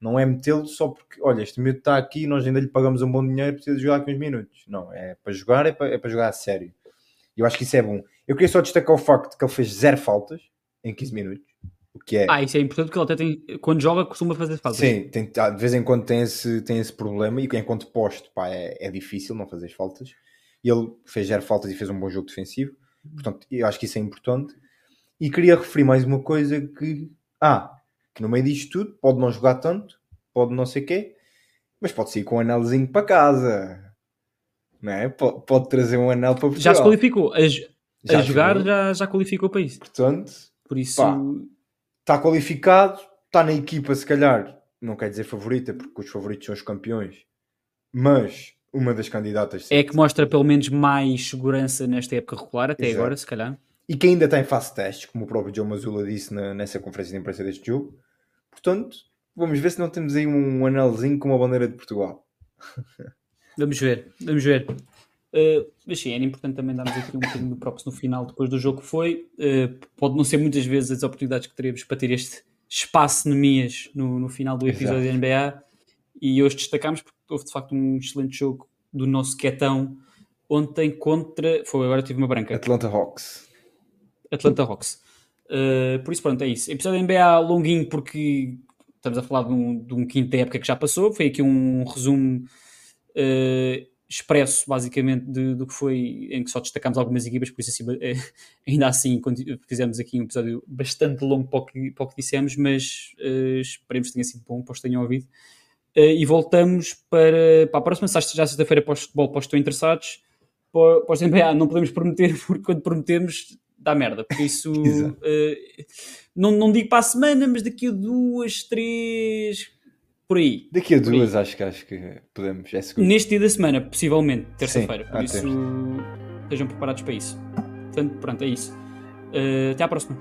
não é metê-lo só porque, olha, este miúdo está aqui, nós ainda lhe pagamos um bom dinheiro, precisa jogar aqui uns minutos. Não, é para jogar, é para, é para jogar a sério. Eu acho que isso é bom. Eu queria só destacar o facto de que ele fez zero faltas em 15 minutos. O que é... Ah, isso é importante porque ele até tem, quando joga, costuma fazer faltas. Sim, tem, de vez em quando tem esse, tem esse problema e enquanto posto, pá, é, é difícil não fazer faltas e ele fez zero faltas e fez um bom jogo defensivo. Portanto, eu acho que isso é importante. E queria referir mais uma coisa que, ah, no meio disto tudo pode não jogar tanto, pode não sei o quê, mas pode sair com um anelzinho para casa. Não é? Pode, pode trazer um anel para Portugal. Já se qualificou. A, já a jogar já, já qualificou para isso. Portanto, por isso está qualificado, está na equipa, se calhar, não quer dizer favorita, porque os favoritos são os campeões, mas uma das candidatas. É que mostra pelo menos mais segurança nesta época regular, até Exato. agora, se calhar. E que ainda tem fase testes, como o próprio Joe Mazula disse na, nessa conferência de imprensa deste jogo. Portanto, vamos ver se não temos aí um anelzinho com uma bandeira de Portugal. <laughs> vamos ver, vamos ver. Uh, mas sim, era importante também darmos aqui um bocadinho de props no final, depois do jogo que foi. Uh, pode não ser muitas vezes as oportunidades que teremos para ter este espaço nemias no, no final do episódio da NBA. E hoje destacámos porque houve de facto um excelente jogo do nosso Quetão ontem contra. Foi agora tive uma branca. Atlanta Hawks. Atlanta Hawks. Uh, por isso, pronto, é isso. Episódio NBA longuinho porque estamos a falar de um, de um quinto da época que já passou. Foi aqui um resumo uh, expresso, basicamente, de, do que foi, em que só destacámos algumas equipas. Por isso, assim, eh, <laughs> ainda assim, fizemos aqui um episódio bastante longo para o que, para o que dissemos, mas uh, esperemos que tenha sido bom para os que tenham ouvido. E voltamos para, para a próxima, já sexta-feira para o futebol, para os que estão interessados. Para, para os NBA, não podemos prometer, <laughs> porque quando prometemos dá merda. Por isso, <laughs> uh, não, não digo para a semana, mas daqui a duas, três, por aí. Daqui a duas, acho que, acho que podemos. É Neste dia da semana, possivelmente, terça-feira. Por isso, estejam preparados para isso. Portanto, pronto, é isso. Uh, até à próxima.